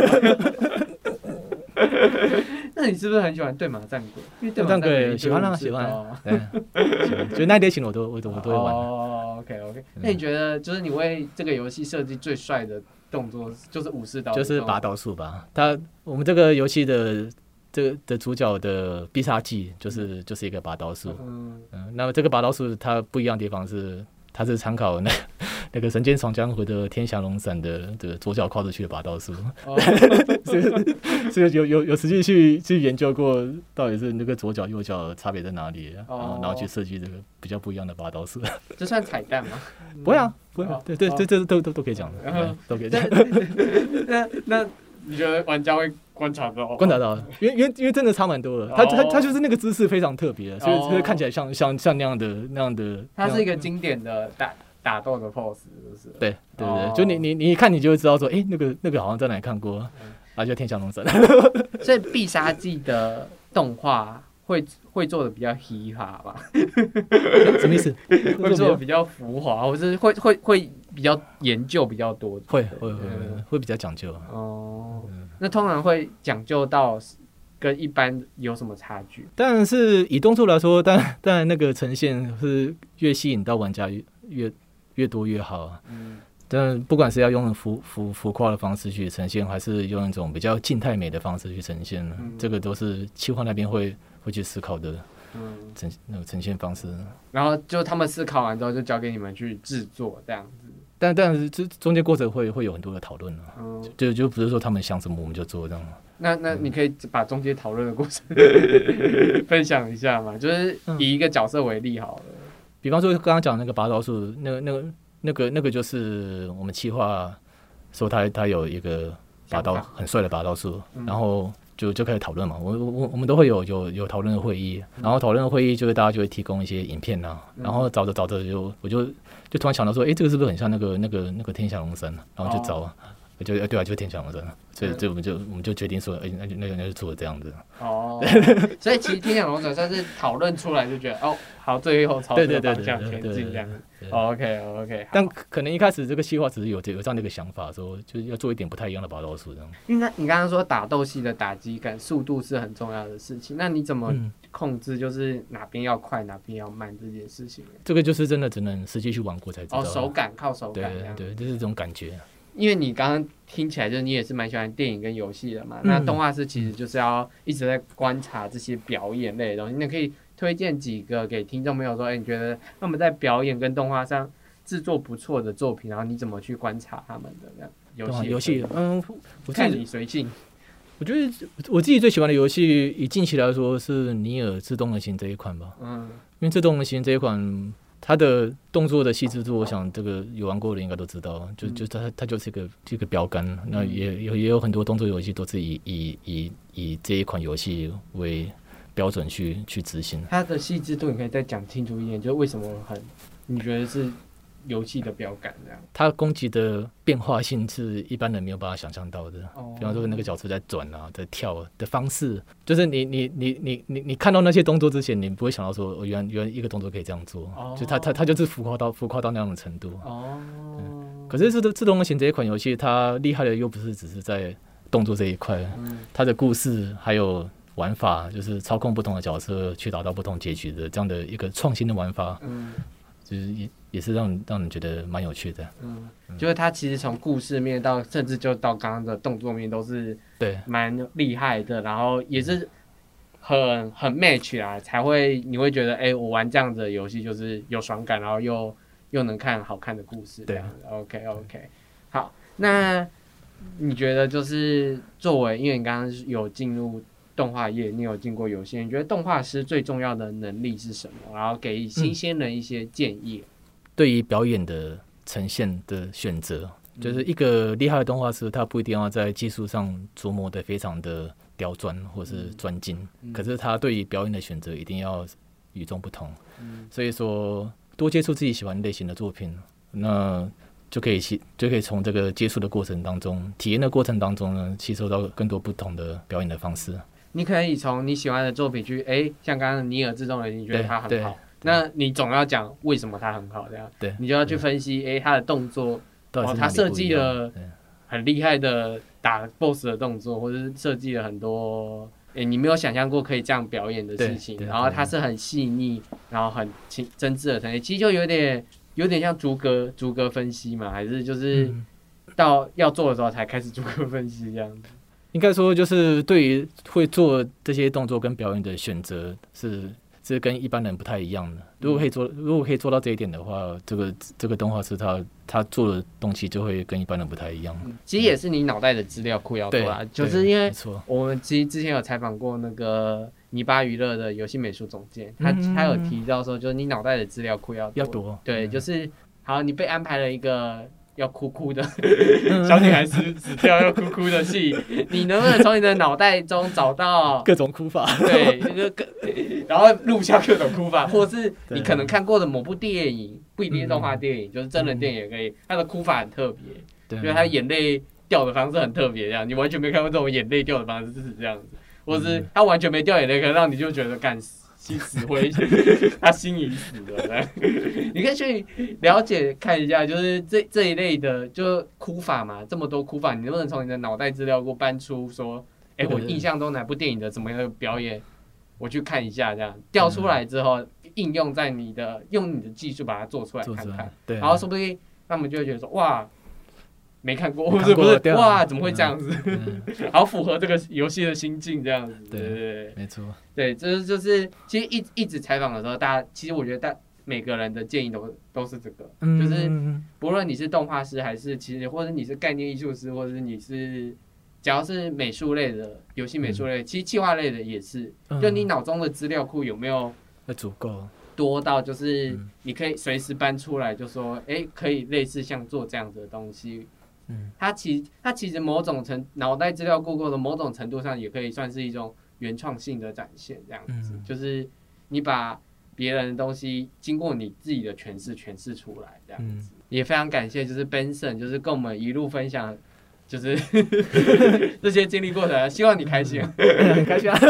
Speaker 1: 那你是不是很喜欢对马战鬼？因为对
Speaker 3: 马战鬼喜欢啊，喜欢。对，就那类型我都我都我都会玩。
Speaker 1: 哦，OK OK。那你觉得就是你为这个游戏设计最帅的动作就是武士刀？
Speaker 3: 就是拔刀术吧。他我们这个游戏的这个的主角的必杀技就是就是一个拔刀术。嗯嗯。那么这个拔刀术它不一样的地方是，它是参考那。那个《神剑闯江湖》的天翔龙闪的这个左脚跨着去的拔刀术，[laughs] 是有有有实际去去研究过，到底是那个左脚右脚差别在哪里，然后然后去设计这个比较不一样的拔刀术。[laughs]
Speaker 1: 这算彩蛋吗？[laughs]
Speaker 3: 不会啊，不会啊。对对，这这都都都可以讲的，都可以讲。
Speaker 1: 那那你觉得玩家会观察到？
Speaker 3: 观察到，因为因为因为真的差蛮多的。他他他就是那个姿势非常特别，所以所以看起来像像像那样的那样的。
Speaker 1: 它是一个经典的打。打斗的 pose 就是，
Speaker 3: 对对对，就你你你一看你就会知道说，哎，那个那个好像在哪里看过，啊，就天降龙神。[laughs]
Speaker 1: 所以必杀技的动画会会做的比较嘻哈吧？[laughs]
Speaker 3: 什么意思？[laughs]
Speaker 1: 会做的比较浮华，或是会会会比较研究比较多？
Speaker 3: 会会会会比较讲究
Speaker 1: 哦。那通常会讲究到跟一般有什么差距？
Speaker 3: 但是以动作来说，但但那个呈现是越吸引到玩家越越。越多越好，嗯，但不管是要用浮浮浮夸的方式去呈现，还是用一种比较静态美的方式去呈现，这个都是企划那边会会去思考的，嗯，呈那个呈现方式。
Speaker 1: 然后就他们思考完之后，就交给你们去制作这样子。
Speaker 3: 但但是这中间过程会会有很多的讨论啊，就就不是说他们想什么我们就做这样。
Speaker 1: 那那你可以把中间讨论的过程 [laughs] 分享一下嘛？就是以一个角色为例好了。
Speaker 3: 比方说刚刚讲那个拔刀术，那个那个那个那个就是我们企划说他他有一个拔刀很帅的拔刀术，然后就就开始讨论嘛。我我我们都会有有有讨论的会议，然后讨论的会议就是大家就会提供一些影片啊，然后找着找着就我就就突然想到说，哎，这个是不是很像那个那个那个天下龙神？然后就找我就呃对啊，就是天翔的，所以
Speaker 1: 嗯
Speaker 3: 这我们就我们就决定说，哎、那就那个那就做这样子。[laughs]
Speaker 1: 哦，所以其实天想龙者算是讨论出来就觉得哦，好，最后朝这个
Speaker 3: 对对对
Speaker 1: 方向前进这样 OK OK，
Speaker 3: 但可能一开始这个计划只是有有这样的一个想法，说就是要做一点不太一样的拔刀术这样。
Speaker 1: 应该你刚刚说打斗戏的打击感、速度是很重要的事情，那你怎么
Speaker 3: 嗯，
Speaker 1: 控制就是哪边要快哪边要慢这件事情？
Speaker 3: 这个就是真的只能实际去玩过才知道。
Speaker 1: 哦，手感靠手感。
Speaker 3: 对对，就是这种感觉。
Speaker 1: 因为你刚刚听起来就是你也是蛮喜欢电影跟游戏的嘛，
Speaker 3: 嗯
Speaker 1: 那动画师其实就是要一直在观察这些表演类的东西。那可以推荐几个给听众朋友说，哎、你觉得他们在表演跟动画上制作不错的作品，然后你怎么去观察他们的这样？游戏
Speaker 3: 游戏，嗯，我
Speaker 1: 看你随性。
Speaker 3: 我觉得我自己最喜欢的游戏，以近期来说是《尼尔：自动人形》这一款吧。
Speaker 1: 嗯，
Speaker 3: 因为自动人形这一款，它的动作的细致度，我想这个有玩过的应该都知道，就
Speaker 1: 嗯
Speaker 3: 就它它就是一个这个标杆。那也有也有很多动作游戏都是以以以以这一款游戏为标准去去执行。
Speaker 1: 它的细致度你可以再讲清楚一点，就是为什么很你觉得是游戏的标杆这样？
Speaker 3: 它攻击的变化性是一般人没有办法想象到的。
Speaker 1: 哦
Speaker 3: 比方说那个角色在转啊，在跳的方式，就是你你你你你你看到那些动作之前，你不会想到说，哦，原来原来一个动作可以这样做，
Speaker 1: 哦
Speaker 3: 就它它它就是浮夸到浮夸到那样的程度。
Speaker 1: 哦，
Speaker 3: 可是自动自动人形这一款游戏，它厉害的又不是只是在动作这一块，
Speaker 1: 嗯
Speaker 3: 它的故事还有玩法，就是操控不同的角色去达到不同结局的这样的一个创新的玩法，
Speaker 1: 嗯
Speaker 3: 就是也也是让让你觉得蛮有趣的。
Speaker 1: 嗯，就是它其实从故事面到甚至就到刚刚的动作面都是
Speaker 3: 对
Speaker 1: 蛮厉害的，然后也是很很 match 啊，才会你会觉得，哎、我玩这样子的游戏就是有爽感，然后又又能看好看的故事，
Speaker 3: 对
Speaker 1: 这样子。OK OK，好，那你觉得就是作为，因为你刚刚有进入动画业，你有进过游戏，你觉得动画师最重要的能力是什么？然后给新鲜人一些建议。
Speaker 3: 对于表演的呈现的选择，就是一个厉害的动画师，他不一定要在技术上琢磨的非常的刁钻或是专精，
Speaker 1: 嗯
Speaker 3: 可是他对于表演的选择一定要与众不同。
Speaker 1: 嗯
Speaker 3: 所以说，多接触自己喜欢类型的作品，那就可以吸，就可以从这个接触的过程当中、体验的过程当中呢，吸收到更多不同的表演的方式。
Speaker 1: 你可以从你喜欢的作品去，哎、像刚刚尼尔自动人，你觉得
Speaker 3: 对对
Speaker 1: 它很好，那你总要讲为什么它很好，这样，
Speaker 3: 对。
Speaker 1: 你就要去分析，哎、它的动作哦他设计了很厉害的打 BOSS 的动作，或者是设计了很多，哎、你没有想象过可以这样表演的事情，然后它是很细腻，然后很精真挚的呈现，其实就有点有点像逐格逐格分析嘛，还是就是
Speaker 3: 嗯。
Speaker 1: 到要做的时候才开始逐格分析这样子。
Speaker 3: 应该说，就是对于会做这些动作跟表演的选择是是跟一般人不太一样的。如果可以做，如果可以做到这一点的话，这个这个动画师他他做的东西就会跟一般人不太一样。
Speaker 1: 其实也是你脑袋的资料库要多啊，，就是因为我们其实之前有采访过那个泥巴娱乐的游戏美术总监，他
Speaker 3: 嗯
Speaker 1: 他有提到说，就是你脑袋的资料库要
Speaker 3: 要多
Speaker 1: 对，
Speaker 3: 嗯。
Speaker 1: 就是好，你被安排了一个 [laughs] 要哭哭的
Speaker 3: 嗯 [laughs]
Speaker 1: 小女孩死死掉要哭哭的戏，你能不能从你的脑袋中找到
Speaker 3: 各种哭法。
Speaker 1: 对，就各然后录下各种哭法，[laughs] 或者是你可能看过的某部电影，不一定是动画
Speaker 3: 嗯
Speaker 1: 电影，就是真人电影也可以，他的哭法很特别，
Speaker 3: 对，
Speaker 1: 因为他眼泪掉的方式很特别，这样你完全没看过这种眼泪掉的方式是这样子，或是他完全没掉眼泪，可能让你就觉得干心死灰，[laughs] 他心已死了。[laughs] 你可以去了解看一下，就是这这一类的，就哭法嘛，这么多哭法，你能不能从你的脑袋资料库搬出说，哎、我印象中哪部电影的怎么样的表演，我去看一下，这样调出来之后，应用在你的用你的技术把它做出来看看。，
Speaker 3: 对，
Speaker 1: 然后说不定他们就会觉得说哇，没看过，[laughs] 不是哇，怎么会这样子？[laughs]
Speaker 3: 嗯
Speaker 1: 好符合这个游戏的心境这样子。对
Speaker 3: 对
Speaker 1: 对对
Speaker 3: 没错，
Speaker 1: 对，就是就是其实一一直采访的时候，大家其实我觉得大每个人的建议都都是这个，就是
Speaker 3: 嗯
Speaker 1: 不论你是动画师还是其实或者你是概念艺术师，或者是你是只要是美术类的游戏美术类，其实计划类的也是，
Speaker 3: 嗯
Speaker 1: 就你脑中的资料库有没有？
Speaker 3: 那足够，
Speaker 1: 多到就是
Speaker 3: 嗯
Speaker 1: 你可以随时搬出来，就说，哎、可以类似像做这样子的东西。
Speaker 3: 嗯，
Speaker 1: 它其它其实某种程脑袋资料库过的某种程度上，也可以算是一种原创性的展现，这样子，
Speaker 3: 嗯
Speaker 1: 就是你把别人的东西经过你自己的诠释诠释出来，这样子。
Speaker 3: 嗯
Speaker 1: 也非常感谢，就是 Benson，就是跟我们一路分享就是 [laughs] 这些经历过程，希望你开心。
Speaker 3: 很开心啊！[laughs]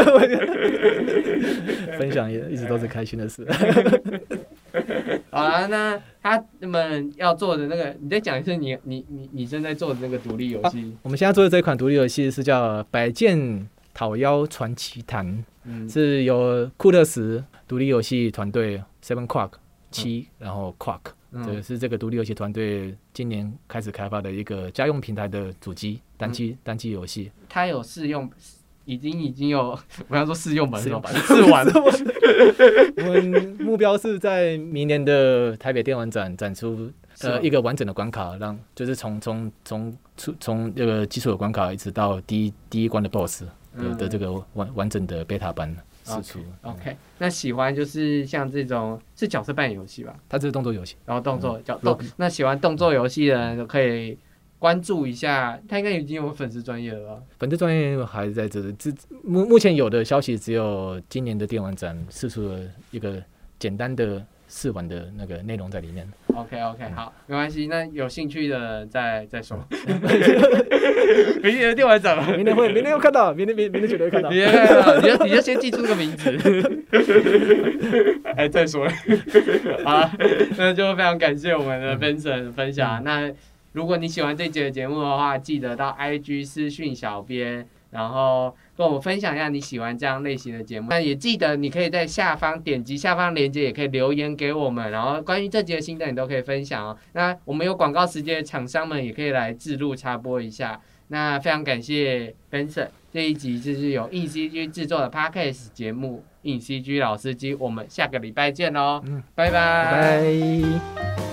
Speaker 3: 分享也一直都是开心的事。[laughs]
Speaker 1: 好了，那他们要做的那个，你再讲一次你你你你正在做的那个独立游戏。
Speaker 3: 我们现在做的这款独立游戏是叫《百剑讨妖传奇谈》，
Speaker 1: 嗯，
Speaker 3: 是由库勒斯独立游戏团队 Seven Quark 七，然后 Quark，这个
Speaker 1: 嗯
Speaker 3: 是这个独立游戏团队今年开始开发的一个家用平台的主机单机单机游戏。
Speaker 1: 它有试用，已经已经有，我要说试用版，
Speaker 3: 试用版
Speaker 1: 试玩。
Speaker 3: 我们目标是在明年的台北电玩展展出呃一个完整的关卡，让就是从从从出从这个基础的关卡一直到第一第一关的 BOSS 的
Speaker 1: 嗯。
Speaker 3: 的这个完完整的 beta 版
Speaker 1: OK，那喜欢就是像这种是角色扮演游戏吧，
Speaker 3: 它这是动作游戏，
Speaker 1: 然后动作叫
Speaker 3: 嗯
Speaker 1: 动，那喜欢动作游戏的可以关注一下，他应该已经有粉丝专业了吧？
Speaker 3: 粉丝专业还在这这目目前有的消息只有今年的电玩展试出了一个简单的试玩的那个内容在里面。
Speaker 1: OK OK，好，没关系，那有兴趣的再再说。[laughs] 明天的电玩展，
Speaker 3: 明天会，明天会看到，明天明明天绝对会看到
Speaker 1: 你。就看到，你就你就先记住这个名字，[laughs] 哎，再说，[laughs] 好了，那就非常感谢我们的的分享。那如果你喜欢这节的节目的话，记得到 IG 私讯小编，然后跟我们分享一下你喜欢这样类型的节目。那也记得你可以在下方点击下方链接，也可以留言给我们，然后关于这集的心得你都可以分享哦。那我们有广告时间的厂商们也可以来自录插播一下。那非常感谢 Benson 这一集就是由硬 CG 制作的 Podcast 节目硬 CG 老司机，我们下个礼拜见喽，
Speaker 3: 嗯
Speaker 1: 拜拜
Speaker 3: 拜拜。